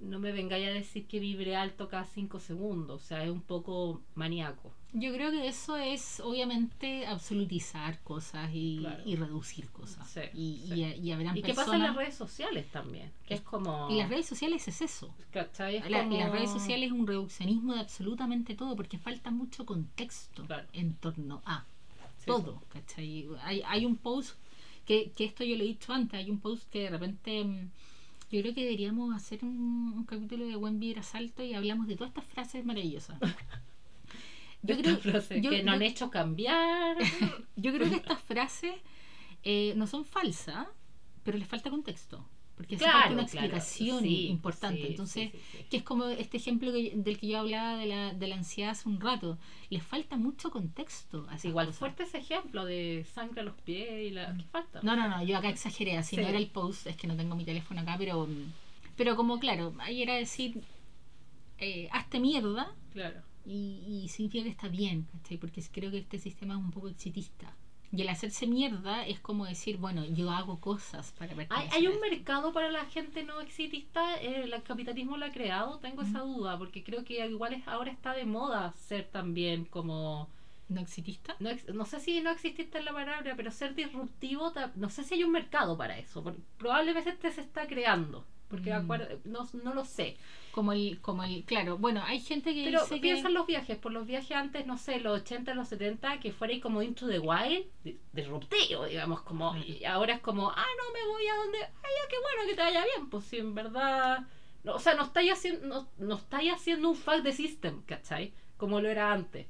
no me vengáis a decir que vibre alto cada cinco segundos, o sea, es un poco maníaco. Yo creo que eso es obviamente absolutizar cosas y, Claro. y reducir cosas. Sí, y, sí. y, y habrán ¿Y qué pasa en personas- las redes sociales también? Que es como... Y las redes sociales es eso. ¿cachai? Es La- como- Las redes sociales es un reduccionismo de absolutamente todo porque falta mucho contexto Claro. en torno a Sí, todo. ¿cachai? Hay, hay un post que, que esto yo lo he dicho antes, hay un post que de repente mm, yo creo que deberíamos hacer un, un capítulo de Buen Vibra Salto y hablamos de todas estas frases maravillosas. Yo creo, frases yo- que nos han hecho cambiar. yo creo que estas frases eh, no son falsas, pero les falta contexto. Porque hace falta una claro. explicación Sí, importante. sí, Entonces, sí, que es como este ejemplo que- del que yo hablaba de la, de la ansiedad hace un rato. Les falta mucho contexto a esas Igual cosas. fuerte ese ejemplo de sangre a los pies y la... ¿Qué falta? No, no, no, yo acá exageré, así Sí. no era el post, es que no tengo mi teléfono acá, pero pero como claro, ahí era decir, eh, hazte mierda Claro. y, y significa que está bien, ¿cachai? Porque creo que este sistema es un poco exitista. Y el hacerse mierda es como decir, bueno, yo hago cosas para ¿Hay, pertenecer hay a un mercado para la gente no exitista? Eh, ¿El capitalismo lo ha creado? Tengo esa duda, porque creo que igual es, ahora está de moda ser también como... ¿No exitista? No, no sé si no existe en la palabra, pero ser disruptivo, no sé si hay un mercado para eso. Probablemente este se está creando, porque Mm. no, no lo sé. Como el, como el, claro, bueno, hay gente que Pero dice piensa que... en los viajes, por los viajes antes, no sé, los 80, los 70, que fuera ahí como into the wild, di- disruptivo, digamos, como, Claro. y ahora es como, ah, no me voy a donde, ay, ya, qué bueno que te vaya bien, pues si en verdad, no, o sea, no estáis haciendo, no, no estáis haciendo un fact de system, ¿cachai? Como lo era antes.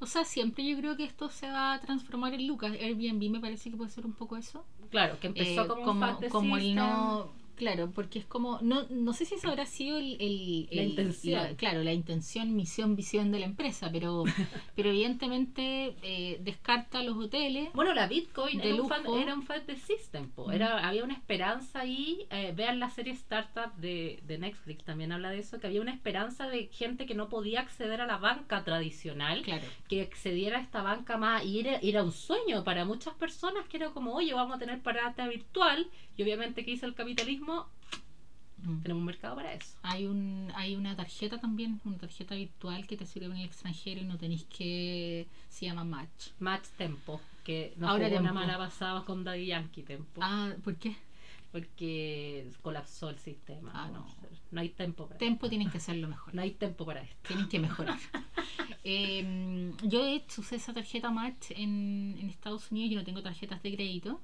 O sea, siempre yo creo que esto se va a transformar en Lucas. Airbnb me parece que puede ser un poco eso. Claro, que empezó Eh, como, un de como el no claro porque es como no no sé si eso habrá sido el, el- La el- intención. la- claro la intención misión visión de la empresa pero pero evidentemente eh, descarta los hoteles Bueno, la Bitcoin de era un, fan, era un fan de System. po. Mm. Era, había una esperanza ahí. eh, vean la serie Startup de, de Netflix, también habla de eso. Que había una esperanza de gente que no podía acceder a la banca tradicional. claro Que accediera a esta banca más. Y era, era un sueño para muchas personas que era como, oye, vamos a tener parada virtual. Y obviamente, que hizo el capitalismo? Mm. Tenemos un mercado para eso. hay un hay una tarjeta también una tarjeta virtual que te sirve en el extranjero y no tenéis que se llama Match Match Tempo. Que nos Ahora jugó una mala pasada con Daddy Yankee Tempo. ah ¿por qué? Porque colapsó el sistema. Ah, no, no. hay tiempo para Tempo tienen que hacerlo mejor No hay tiempo para esto. tienen que mejorar. Eh, yo de hecho usé esa tarjeta Match en, en Estados Unidos, yo no tengo tarjetas de crédito.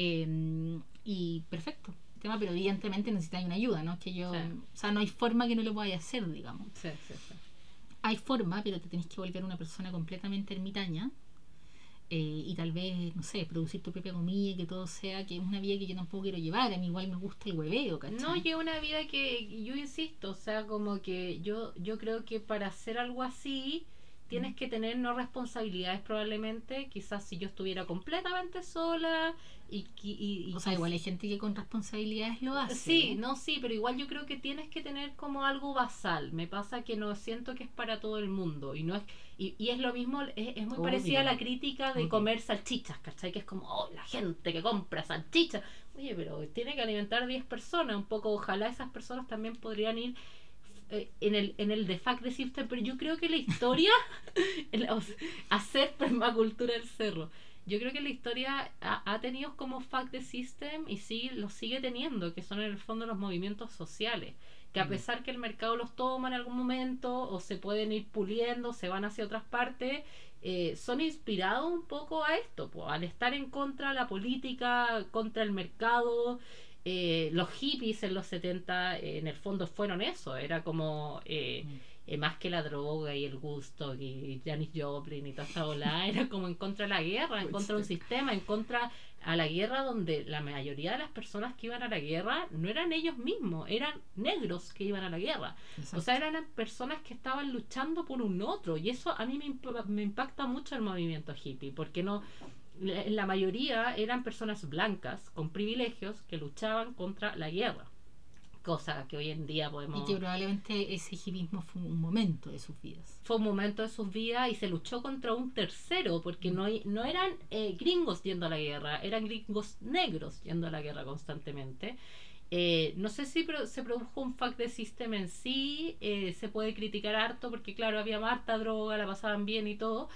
Eh, y perfecto, tema, pero evidentemente necesitáis una ayuda, ¿no? Que yo, Sí. o sea, no hay forma que no lo podáis hacer, digamos. Sí, sí. Hay forma, pero te tenés que volver una persona completamente ermitaña. eh, y tal vez, no sé, producir tu propia comida, que todo sea, que es una vida que yo tampoco quiero llevar. A mí igual me gusta el hueveo, ¿cachai? No, y es una vida que yo insisto, o sea, como que yo, yo creo que para hacer algo así tienes que tener no responsabilidades probablemente, quizás si yo estuviera completamente sola y... y, y o sea, igual hay gente que con responsabilidades lo hace. Sí, no, sí, pero igual yo creo que tienes que tener como algo basal. Me pasa que no siento que es para todo el mundo y no es y, y es lo mismo, es, es muy Obvio. parecida a la crítica de Obvio. comer salchichas, ¿cachai? Que es como, oh, la gente que compra salchichas. Oye, pero tiene que alimentar 10 personas, un poco, ojalá esas personas también podrían ir eh, en el en el de fact de System, pero yo creo que la historia, el- o sea, hacer permacultura del cerro, yo creo que la historia ha, ha tenido como fact de system y sí lo sigue teniendo, que son en el fondo los movimientos sociales, que a Mm. pesar que el mercado los toma en algún momento o se pueden ir puliendo, se van hacia otras partes, eh, son inspirados un poco a esto, po, al estar en contra de la política, contra el mercado. Eh, los hippies en los 70 eh, en el fondo fueron eso, era como... eh, Mm. eh, más que la droga y el gusto y Janis Joplin y toda esta ola, era como en contra de la guerra, en contra de un sistema, en contra a la guerra donde la mayoría de las personas que iban a la guerra no eran ellos mismos, eran negros que iban a la guerra. O sea, eran personas que estaban luchando por un otro y eso a mí me, imp- me impacta mucho el movimiento hippie, porque no la mayoría eran personas blancas con privilegios que luchaban contra la guerra. Cosa que hoy en día podemos Y que probablemente ese hippismo fue un momento de sus vidas. fue un momento de sus vidas y se luchó contra un tercero, porque no, no eran eh, gringos yendo a la guerra, eran gringos negros yendo a la guerra constantemente. Eh, no sé si pro- se produjo un fact de system en sí, eh, se puede criticar harto porque claro, había harta droga, la pasaban bien y todo,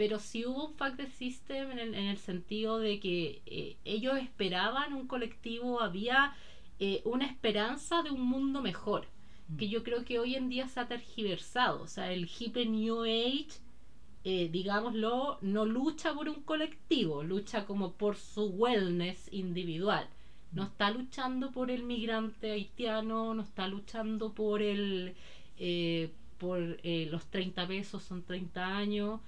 pero sí hubo un fact de system en el, en el sentido de que eh, ellos esperaban un colectivo, había eh, una esperanza de un mundo mejor, que yo creo que hoy en día se ha tergiversado, o sea, el hippie New Age eh, digámoslo, no lucha por un colectivo, lucha como por su wellness individual. No está luchando por el migrante haitiano, no está luchando por el eh, por eh, los 30 pesos, son 30 años.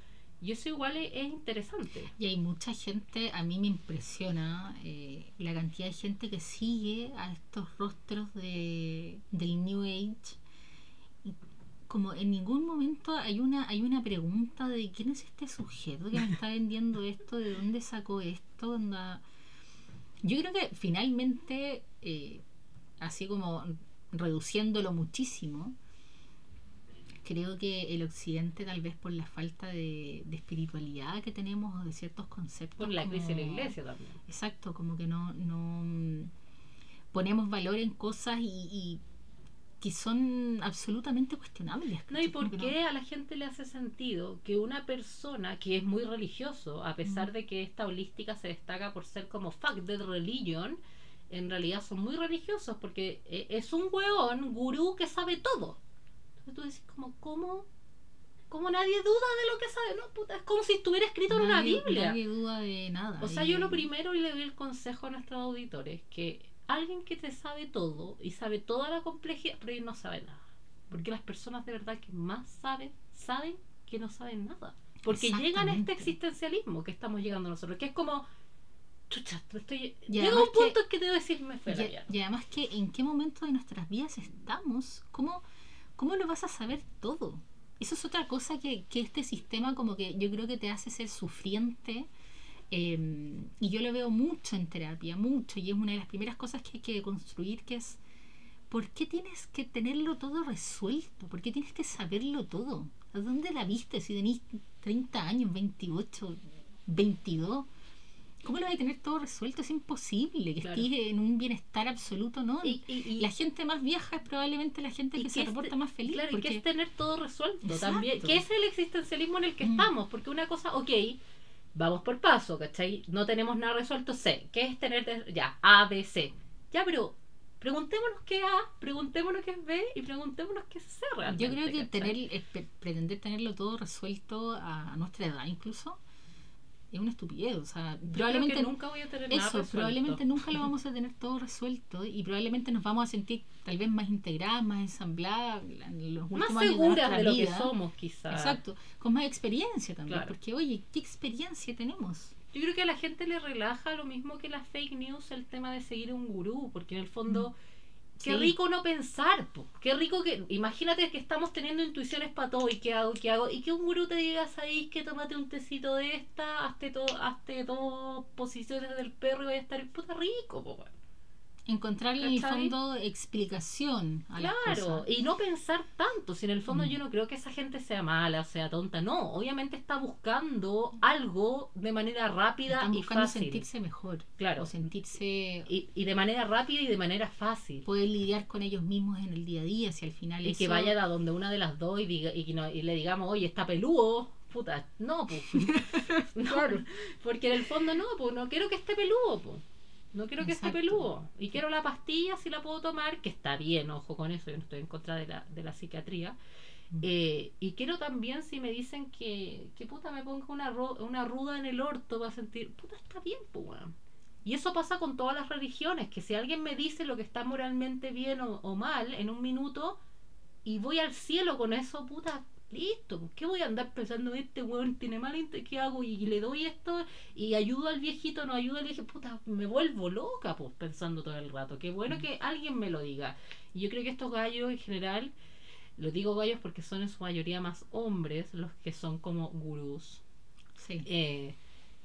Y eso igual es, es interesante. Y hay mucha gente, a mí me impresiona eh, la cantidad de gente que sigue a estos rostros de, del New Age. Como en ningún momento hay una, hay una pregunta de quién es este sujeto que me está vendiendo esto, de dónde sacó esto. Onda? Yo creo que finalmente, eh, así como reduciéndolo muchísimo, creo que el occidente tal vez por la falta de, de espiritualidad que tenemos o de ciertos conceptos Por la crisis de la iglesia también. exacto como que no no ponemos valor en cosas y, y que son absolutamente cuestionables No, ¿y por no- qué a la gente le hace sentido que una persona que es muy religioso, a pesar Mm. de que esta holística se destaca por ser como fuck de religion, en realidad son muy religiosos porque eh, es un weón gurú que sabe todo. Entonces tú decís como, ¿cómo? ¿Cómo nadie duda de lo que sabe? No, puta, es como si estuviera escrito en una Biblia. nadie duda de nada O sea, yo lo primero y le doy el consejo a nuestros auditores, que alguien que te sabe todo y sabe toda la complejidad, pero él no sabe nada. Porque las personas de verdad que más saben, saben que no saben nada. Porque llegan a este existencialismo que estamos llegando nosotros, que es como, chucha, estoy... Llega un punto que- en que debo decirme fue la y, mierda. y además que en qué momento de nuestras vidas estamos cómo cómo lo vas a saber todo eso es otra cosa que, que este sistema como que yo creo que te hace ser sufriente eh, y yo lo veo mucho en terapia mucho y es una de las primeras cosas que hay que construir que es ¿por qué tienes que tenerlo todo resuelto? ¿por qué tienes que saberlo todo? ¿a dónde la viste si tenés 30 años 28 22 ¿Cómo lo vas a tener todo resuelto? Es imposible que Claro. estés en un bienestar absoluto, ¿no? Y, y- y- la gente más vieja es probablemente la gente y que se reporta más feliz. Claro, y porque que es tener todo resuelto Exacto. también. Que es el existencialismo en el que Mm. estamos. Porque una cosa, ok, vamos por paso, ¿cachai? No tenemos nada resuelto. C. ¿Qué es tener de- ya? A, B, C. Ya, pero preguntémonos qué es A, preguntémonos qué es B y preguntémonos qué es C realmente. yo creo que ¿cachai? tener, eh, pre- pretender tenerlo todo resuelto a, a nuestra edad incluso es una estupidez. O sea, Yo creo probablemente que nunca voy a tener eso, probablemente nunca lo vamos a tener todo resuelto y probablemente nos vamos a sentir tal vez más integradas, más ensambladas en los Más seguras de lo vida. que somos, quizás. Exacto, con más experiencia también, Claro. porque oye, ¿qué experiencia tenemos? Yo creo que a la gente le relaja lo mismo que las fake news el tema de seguir a un gurú, porque en el fondo, qué Sí. rico no pensar, po. qué rico que, imagínate que estamos teniendo intuiciones para todo y qué hago, qué hago, y que un gurú te diga, ahí que tómate un tecito de esta, hazte, todo, hazte dos posiciones del perro y vaya a estar puta rico, po. Encontrarle en el fondo explicación a las Claro, cosas. y no pensar tanto, si en el fondo Mm. yo no creo que esa gente sea mala sea tonta, no, obviamente está buscando algo de manera rápida Están y fácil. sentirse mejor. Claro. O sentirse. Y, y de manera rápida y de manera fácil. Poder lidiar con ellos mismos en el día a día, si al final. Y que vaya a donde una de las dos y, diga, y, no- y le digamos, oye, está peludo. Puta, no, pues. no, Porque en el fondo no, pues no quiero que esté peludo, pues. No quiero que esté Exacto. peludo. Y quiero la pastilla si la puedo tomar, que está bien, ojo con eso, yo no estoy en contra de la, de la psiquiatría. Mm. Eh, y quiero también si me dicen que, que puta me ponga una, ro- una ruda en el orto va a sentir, puta está bien, pues. Y eso pasa con todas las religiones, que si alguien me dice lo que está moralmente bien o, o mal en un minuto y voy al cielo con eso, puta, listo, pues, ¿qué voy a andar pensando? Este weón tiene mal ¿qué hago? Y le doy esto y ayudo al viejito, no ayudo al viejito, puta, me vuelvo loca, pues, pensando todo el rato. Qué bueno que alguien me lo diga. Y yo creo que estos gallos en general, los digo gallos porque son en su mayoría más hombres los que son como gurús. Sí. Eh,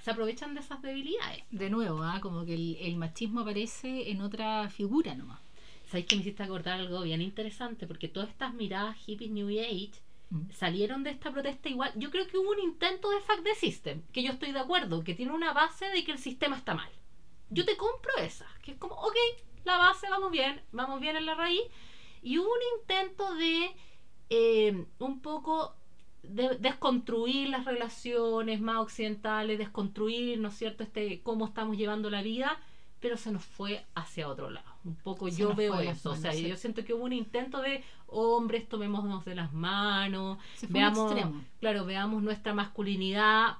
se aprovechan de esas debilidades. De nuevo, ¿ah? como que el, el machismo aparece en otra figura nomás. ¿Sabéis que me hiciste acordar algo bien interesante? Porque todas estas miradas hippies New Age Mm. Salieron de esta protesta igual. Yo creo que hubo un intento de fact the system, que yo estoy de acuerdo, que tiene una base de que el sistema está mal. Yo te compro esa, que es como, ok, la base, vamos bien, vamos bien en la raíz. Y hubo un intento de eh, un poco de desconstruir las relaciones más occidentales, desconstruir, ¿no es cierto?, este cómo estamos llevando la vida, pero se nos fue hacia otro lado. Un poco Se yo veo eso, o sea, sí. yo siento que hubo un intento de hombres, tomémonos de las manos, veamos, claro, veamos nuestra masculinidad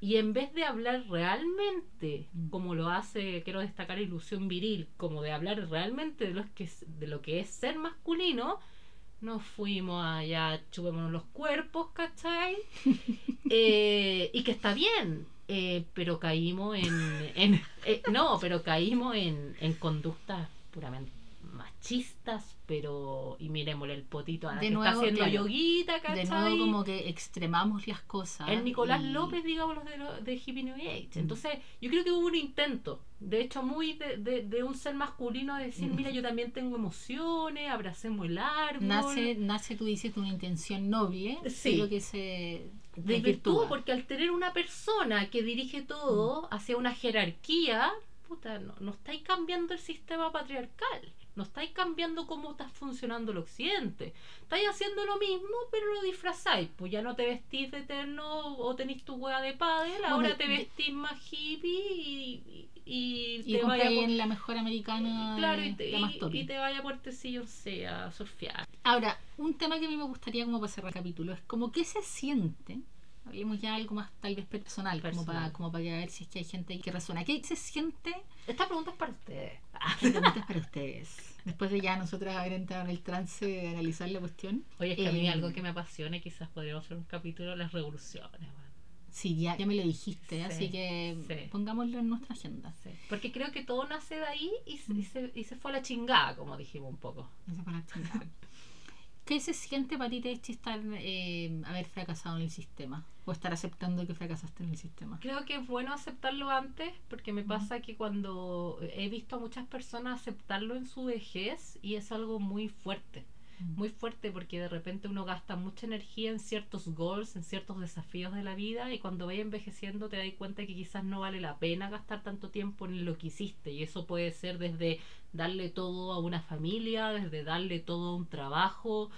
y en vez de hablar realmente, Mm. como lo hace, quiero destacar Ilusión Viril, como de hablar realmente de lo que es, de lo que es ser masculino, nos fuimos allá, chupémonos los cuerpos, ¿cachai? Eh, y que está bien, eh, pero caímos en, en- eh, no, pero caímos en, en conductas puramente machistas, pero y miremosle el potito a la De que nuevo, está haciendo claro. yoguita, ¿cachai? De nuevo como que extremamos las cosas. el Nicolás y- López, digamos, los de, lo- de Hippie New Age. Mm. Entonces, yo creo que hubo un intento, de hecho, muy de, de- de un ser masculino de decir, Mm. mira, yo también tengo emociones, abracemos el árbol. Nace, nace, tú dices, una intención noble, Sí. pero que se de virtud, porque al tener una persona que dirige todo hacia una jerarquía, puta, no, no estáis cambiando el sistema patriarcal, no estáis cambiando cómo está funcionando el occidente, estáis haciendo lo mismo, pero lo disfrazáis, pues ya no te vestís de eterno o tenéis tu hueá de Bueno, ahora te vestís más hippie y, y, Y te vaya por- en la mejor americana, Claro, y te, la más y- te vaya a Puertecillo, sea, a surfear. Ahora, un tema que a mí me gustaría como para cerrar el capítulo es como qué se siente, hablemos ya algo más tal vez personal, como Personal. para, como para ver si es que hay gente que resuena. ¿Qué se siente? Esta pregunta es para ustedes. Esta pregunta es para ustedes. Después de ya nosotras haber entrado en el trance de analizar la cuestión. Oye, es que a mí Eh, algo que me apasiona y quizás podríamos hacer un capítulo de las revoluciones. man. Sí, ya, ya me lo dijiste, Sí, así que sí. pongámoslo en nuestra agenda. Sí, Porque creo que todo nace de ahí y, se- Mm. y se, y se fue a la chingada, como dijimos un poco. Esa fue la chingada. ¿Qué se siente para ti, Techi, estar, eh, haber fracasado en el sistema? ¿O estar aceptando que fracasaste en el sistema? Creo que es bueno aceptarlo antes, porque me pasa que cuando he visto a muchas personas aceptarlo en su vejez y es algo muy fuerte. muy fuerte porque de repente uno gasta mucha energía en ciertos goals, en ciertos desafíos de la vida y cuando vaya envejeciendo te das cuenta que quizás no vale la pena gastar tanto tiempo en lo que hiciste y eso puede ser desde darle todo a una familia, desde darle todo a un trabajo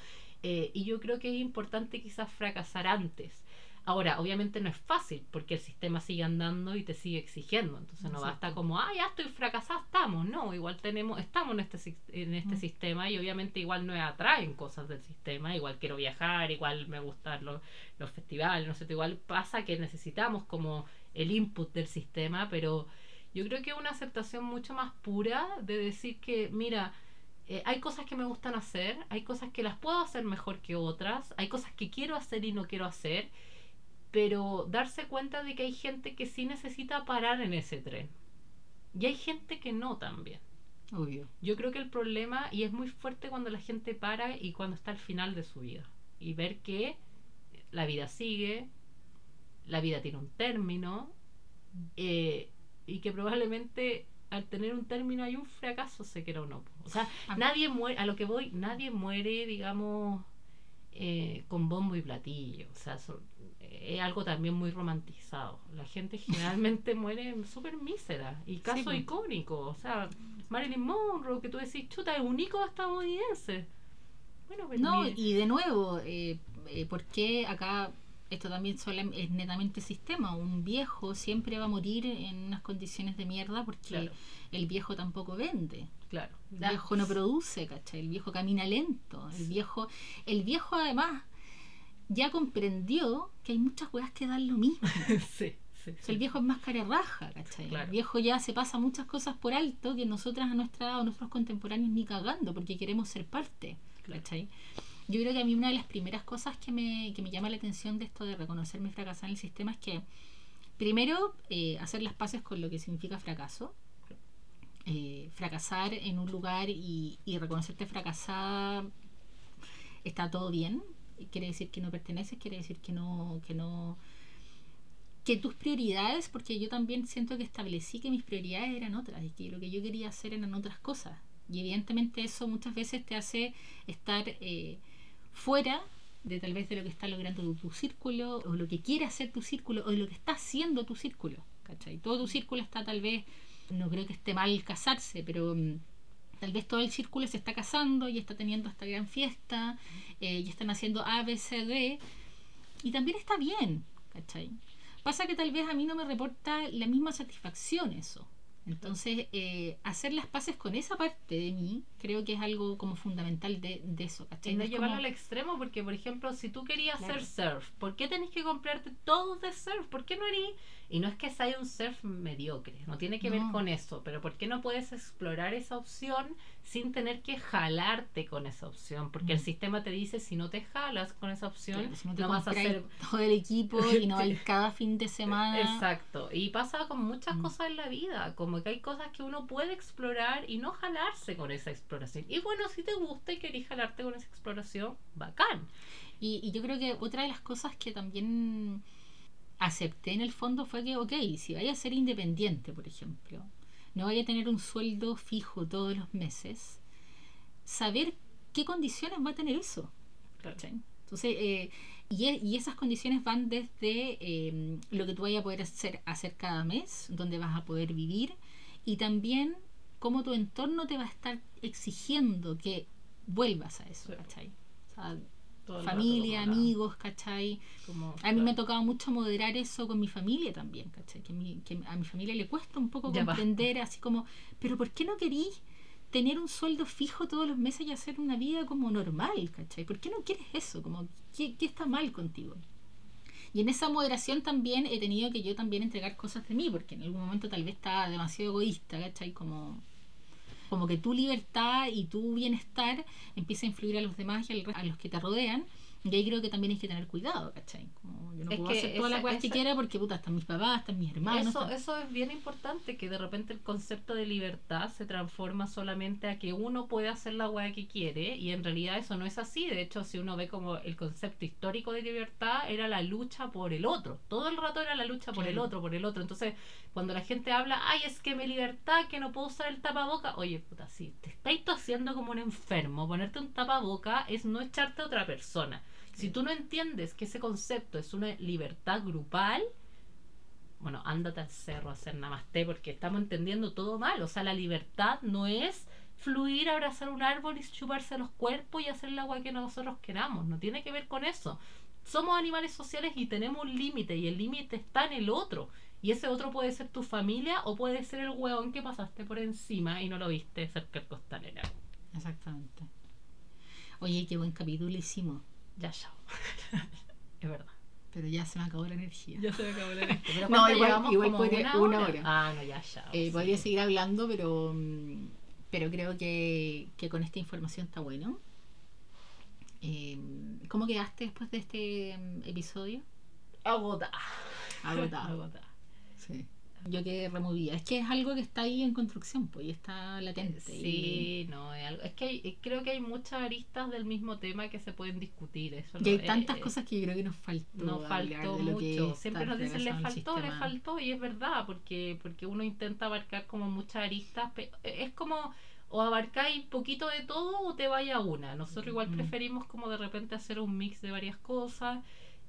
eh, y yo creo que es importante quizás fracasar antes. Ahora, obviamente no es fácil porque el sistema sigue andando y te sigue exigiendo. Entonces no Exacto. basta como, ah, ya estoy fracasada, estamos. No, igual tenemos, estamos en este, en este Mm. sistema y obviamente igual nos atraen cosas del sistema. Igual quiero viajar, igual me gustan los, los festivales, no sé, igual pasa que necesitamos como el input del sistema, pero yo creo que es una aceptación mucho más pura de decir que, mira, eh, hay cosas que me gustan hacer, hay cosas que las puedo hacer mejor que otras, hay cosas que quiero hacer y no quiero hacer, pero darse cuenta de que hay gente que sí necesita parar en ese tren. Y hay gente que no también. Obvio. Yo creo que el problema, y es muy fuerte cuando la gente para y cuando está al final de su vida, y ver que la vida sigue, la vida tiene un término, eh, y que probablemente al tener un término hay un fracaso, se quiera o no. O sea, A- nadie muere, a lo que voy, nadie muere, digamos, eh, con bombo y platillo. O sea, so- es algo también muy romantizado. La gente generalmente muere súper mísera. Y caso icónico, o sea, Marilyn Monroe, que tú decís, chuta, es un ícono estadounidense. Bueno, pero No, y de nuevo, eh, eh, ¿por qué acá esto también es netamente sistema? Un viejo siempre va a morir en unas condiciones de mierda porque Claro. el viejo tampoco vende. claro. El viejo no produce, ¿cachai? El viejo camina lento. El viejo, el viejo además ya comprendió que hay muchas weas que dan lo mismo. sí, sí, O sea, sí. el viejo es más cara raja, ¿cachai? Claro. El viejo ya se pasa muchas cosas por alto que nosotras a nuestra edad o nuestros contemporáneos ni cagando porque queremos ser parte, Claro. ¿cachai? Yo creo que a mí una de las primeras cosas que me, que me llama la atención de esto de reconocerme fracasar en el sistema es que primero eh, hacer las paces con lo que significa fracaso. Eh, fracasar en un lugar y, y reconocerte fracasada está todo bien quiere decir que no perteneces quiere decir que no que no que tus prioridades porque yo también siento que establecí que mis prioridades eran otras y que lo que yo quería hacer eran otras cosas y evidentemente eso muchas veces te hace estar eh, fuera de tal vez de lo que está logrando tu, tu círculo o lo que quiere hacer tu círculo o lo que está haciendo tu círculo ¿cachai? todo tu círculo está tal vez no creo que esté mal casarse pero mm, tal vez todo el círculo se está casando y está teniendo esta gran fiesta eh, y están haciendo A, B, C, D y también está bien, ¿cachai? Pasa que tal vez a mí no me reporta la misma satisfacción eso. Entonces, eh, hacer las paces con esa parte de mí creo que es algo como fundamental de, de eso, ¿cachai? Y no llevarlo como- al extremo, porque por ejemplo, si tú querías Claro. hacer surf, ¿por qué tenés que comprarte todo de surf? ¿Por qué no eres? Y no es que sea un surf mediocre, no tiene que ver con eso, pero ¿por qué no puedes explorar esa opción sin tener que jalarte con esa opción? Porque el Mm. sistema te dice, si no te jalas con esa opción, Claro, si no te no vas a hacer todo el equipo y no hay cada fin de semana. Exacto. Y pasa con muchas Mm. cosas en la vida, como que hay cosas que uno puede explorar y no jalarse con esa exploración. Y bueno, si te gusta y querés jalarte con esa exploración, bacán. Y, y yo creo que otra de las cosas que también acepté en el fondo fue que, ok, si vaya a ser independiente, por ejemplo, no vaya a tener un sueldo fijo todos los meses, saber qué condiciones va a tener eso. Entonces, eh, y, y esas condiciones van desde eh, lo que tú vayas a poder hacer, hacer cada mes, donde vas a poder vivir, y también cómo tu entorno te va a estar exigiendo que vuelvas a eso. Sí. ¿cachai? O sea, Todo familia, amigos, ¿cachai? como- A mí me ha tocado mucho moderar eso con mi familia también, ¿cachai? Que, mi- que a mi familia le cuesta un poco Ya comprender así como, pero ¿por qué no querís tener un sueldo fijo todos los meses y hacer una vida como normal, ¿cachai? ¿Por qué no quieres eso? Como, ¿qué, qué está mal contigo? Y en esa moderación también he tenido que yo también entregar cosas de mí, porque en algún momento tal vez estaba demasiado egoísta, ¿cachai? Como, como que tu libertad y tu bienestar empieza a influir a los demás y a los que te rodean. Y ahí creo que también hay que tener cuidado, ¿cachai? Como yo no Es puedo hacer todas las cosas que quiera porque puta, están mis papás, están mis hermanos. Eso, están- eso es bien importante, que de repente el concepto de libertad se transforma solamente a que uno puede hacer la weá que quiere y en realidad eso no es así. De hecho, si uno ve como el concepto histórico de libertad era la lucha por el otro. Todo el rato era la lucha por el otro, por el otro. Entonces, cuando la gente habla, ay, es que mi libertad, que no puedo usar el tapaboca, oye, puta, si te estáis tosiendo como un enfermo, ponerte un tapaboca es no echarte a otra persona. Si tú no entiendes que ese concepto es una libertad grupal, bueno, ándate al cerro a hacer namaste porque estamos entendiendo todo mal. O sea, la libertad no es fluir, abrazar un árbol y chuparse los cuerpos y hacer el agua que nosotros queramos. No tiene que ver con eso. Somos animales sociales y tenemos un límite y el límite está en el otro. Y ese otro puede ser tu familia o puede ser el hueón que pasaste por encima y no lo viste cerca del costanera. Exactamente. Oye, qué buen capítulo hicimos. Ya, chao. es verdad. Pero ya se me acabó la energía. Ya se me acabó la lista. Pero No, ¿cuánto igual- igual ¿Como podría- una hora. Ah, no, ya, chao. Eh, sí. Podría seguir hablando, pero, mm, pero creo que, que con esta información está bueno. Eh, ¿Cómo quedaste después de este mm, episodio? Agotada. Agotada. Agotada. Sí. Yo quedé removida. Es que es algo que está ahí en construcción, pues, y está latente. Sí, no, es, algo, es que hay- eh, creo que hay muchas aristas del mismo tema que se pueden discutir. Eso Y, y hay no- tantas eh, cosas que yo creo que nos faltó. Nos faltó que mucho. Siempre nos dicen le faltó, le faltó, y es verdad, porque, porque uno intenta abarcar como muchas aristas. pe- Es como o abarcáis poquito de todo o te vaya una. Nosotros igual Mm. preferimos como de repente hacer un mix de varias cosas.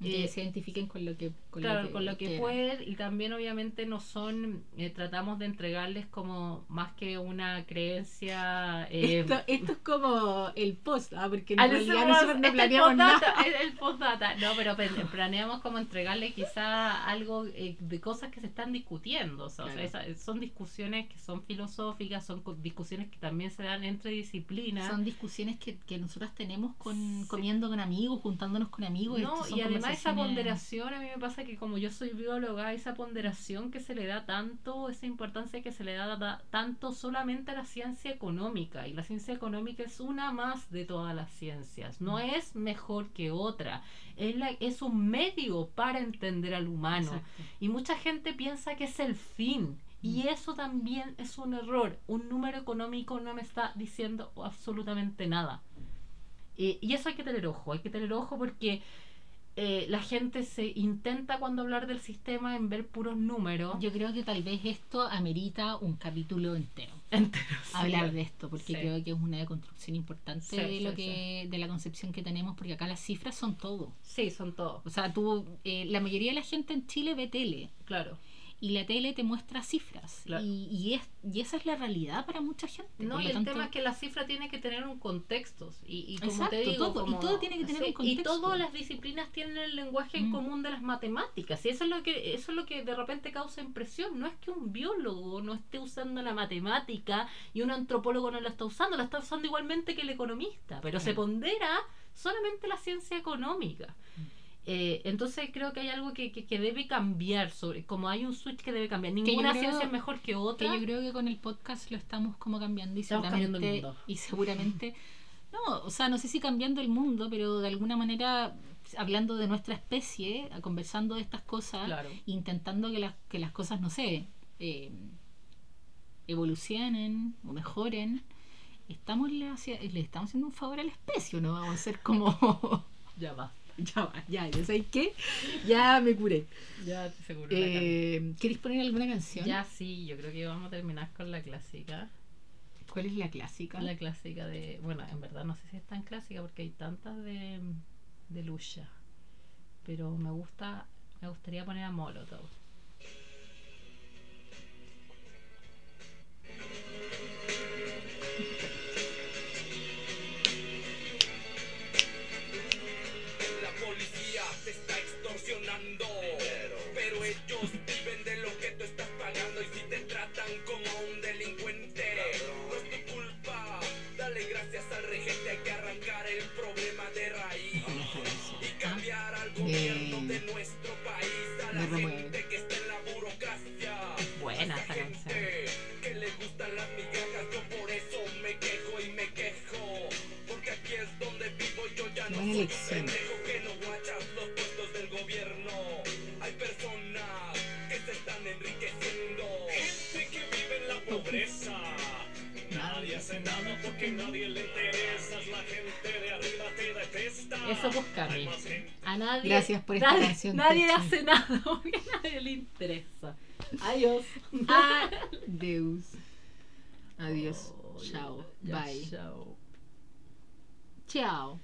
Que Eh, se identifiquen con lo que con claro, con lo que pueden y también obviamente no son, eh, tratamos de entregarles como más que una creencia... eh, Esto, esto es como el post, ¿ah? porque en Ah, realidad nosotros- nosotros no este planeamos nada. El, postdata. No, pero pe- planeamos como entregarle quizá algo eh, de cosas que se están discutiendo. O sea, o sea, Claro. esa- son discusiones que son filosóficas, son discusiones que también se dan entre disciplinas. Son discusiones que, que nosotras tenemos con comiendo con amigos, juntándonos con amigos. No, estas son y además esa ponderación, a mí me pasa que como yo soy bióloga, esa ponderación que se le da tanto, esa importancia que se le da, da- tanto solamente a la ciencia económica. Y la ciencia económica es una más de todas las ciencias. No Mm. es mejor que otra. Es, la, es un medio para entender al humano. Exacto. Y mucha gente piensa que es el fin. Y Mm. eso también es un error. Un número económico no me está diciendo absolutamente nada. Eh, y eso hay que tener ojo. Hay que tener ojo porque eh, la gente se intenta cuando hablar del sistema en ver puros números. Yo creo que tal vez esto amerita un capítulo entero. enteros. hablar de esto porque Sí. creo que es una deconstrucción importante Sí, de lo que de la concepción que tenemos porque acá las cifras son todo Sí, son todos. o sea tú eh, la mayoría de la gente en Chile ve tele Claro. Y la tele te muestra cifras. Claro. Y, y, es, y esa es la realidad para mucha gente. No, y el tanto- tema es que la cifra tiene que tener un contexto. Y, y como Exacto, te digo, todo, y todo tiene que tener un Y contexto. todas las disciplinas tienen el lenguaje en Mm. común de las matemáticas. Y eso es lo que eso es lo que de repente causa impresión. No es que un biólogo no esté usando la matemática y un antropólogo no la está usando, la está usando igualmente que el economista, pero se pondera solamente la ciencia económica. Eh, entonces creo que hay algo que, que, que debe cambiar, sobre como hay un switch que debe cambiar. Ninguna creo- ciencia es mejor que Que otra. yo creo que con el podcast lo estamos como cambiando y Estamos cambiando el seguramente, mundo. y seguramente no, o sea, no sé si cambiando el mundo, pero de alguna manera hablando de nuestra especie, conversando de estas cosas, Claro. intentando que las, que las cosas, no sé, eh, evolucionen o mejoren, estamos le, hacia- le estamos haciendo un favor a la especie, ¿o ¿no? Vamos a ser como... Ya va. ya va, ya, ya sabes qué, ya me curé. Ya seguro. Eh, ¿Queréis poner alguna canción? Ya sí, yo creo que vamos a terminar con la clásica. ¿Cuál es la clásica? La clásica de. Bueno, en verdad no sé si es tan clásica porque hay tantas de, de Lucha. Pero me gusta. Me gustaría poner a Molotov. Extorsionando. Pero ellos viven de lo que tú estás pagando. Y si te tratan como a un delincuente, no es tu culpa. Dale gracias al regente. Hay que arrancar el problema de raíz. Y cambiar al gobierno de nuestro país. A la gente que está en la burocracia. Buena esa canción. gente que le gustan las migajas. Yo por eso me quejo y me quejo. Porque aquí es donde vivo yo ya no soy pendejo Eso busca a nadie. Gracias por esta nadie, canción, Nadie Techi. hace nada porque a nadie le interesa. Adiós. Adiós. Adiós. Oh, Chao. ya, Bye. Chao. Chao.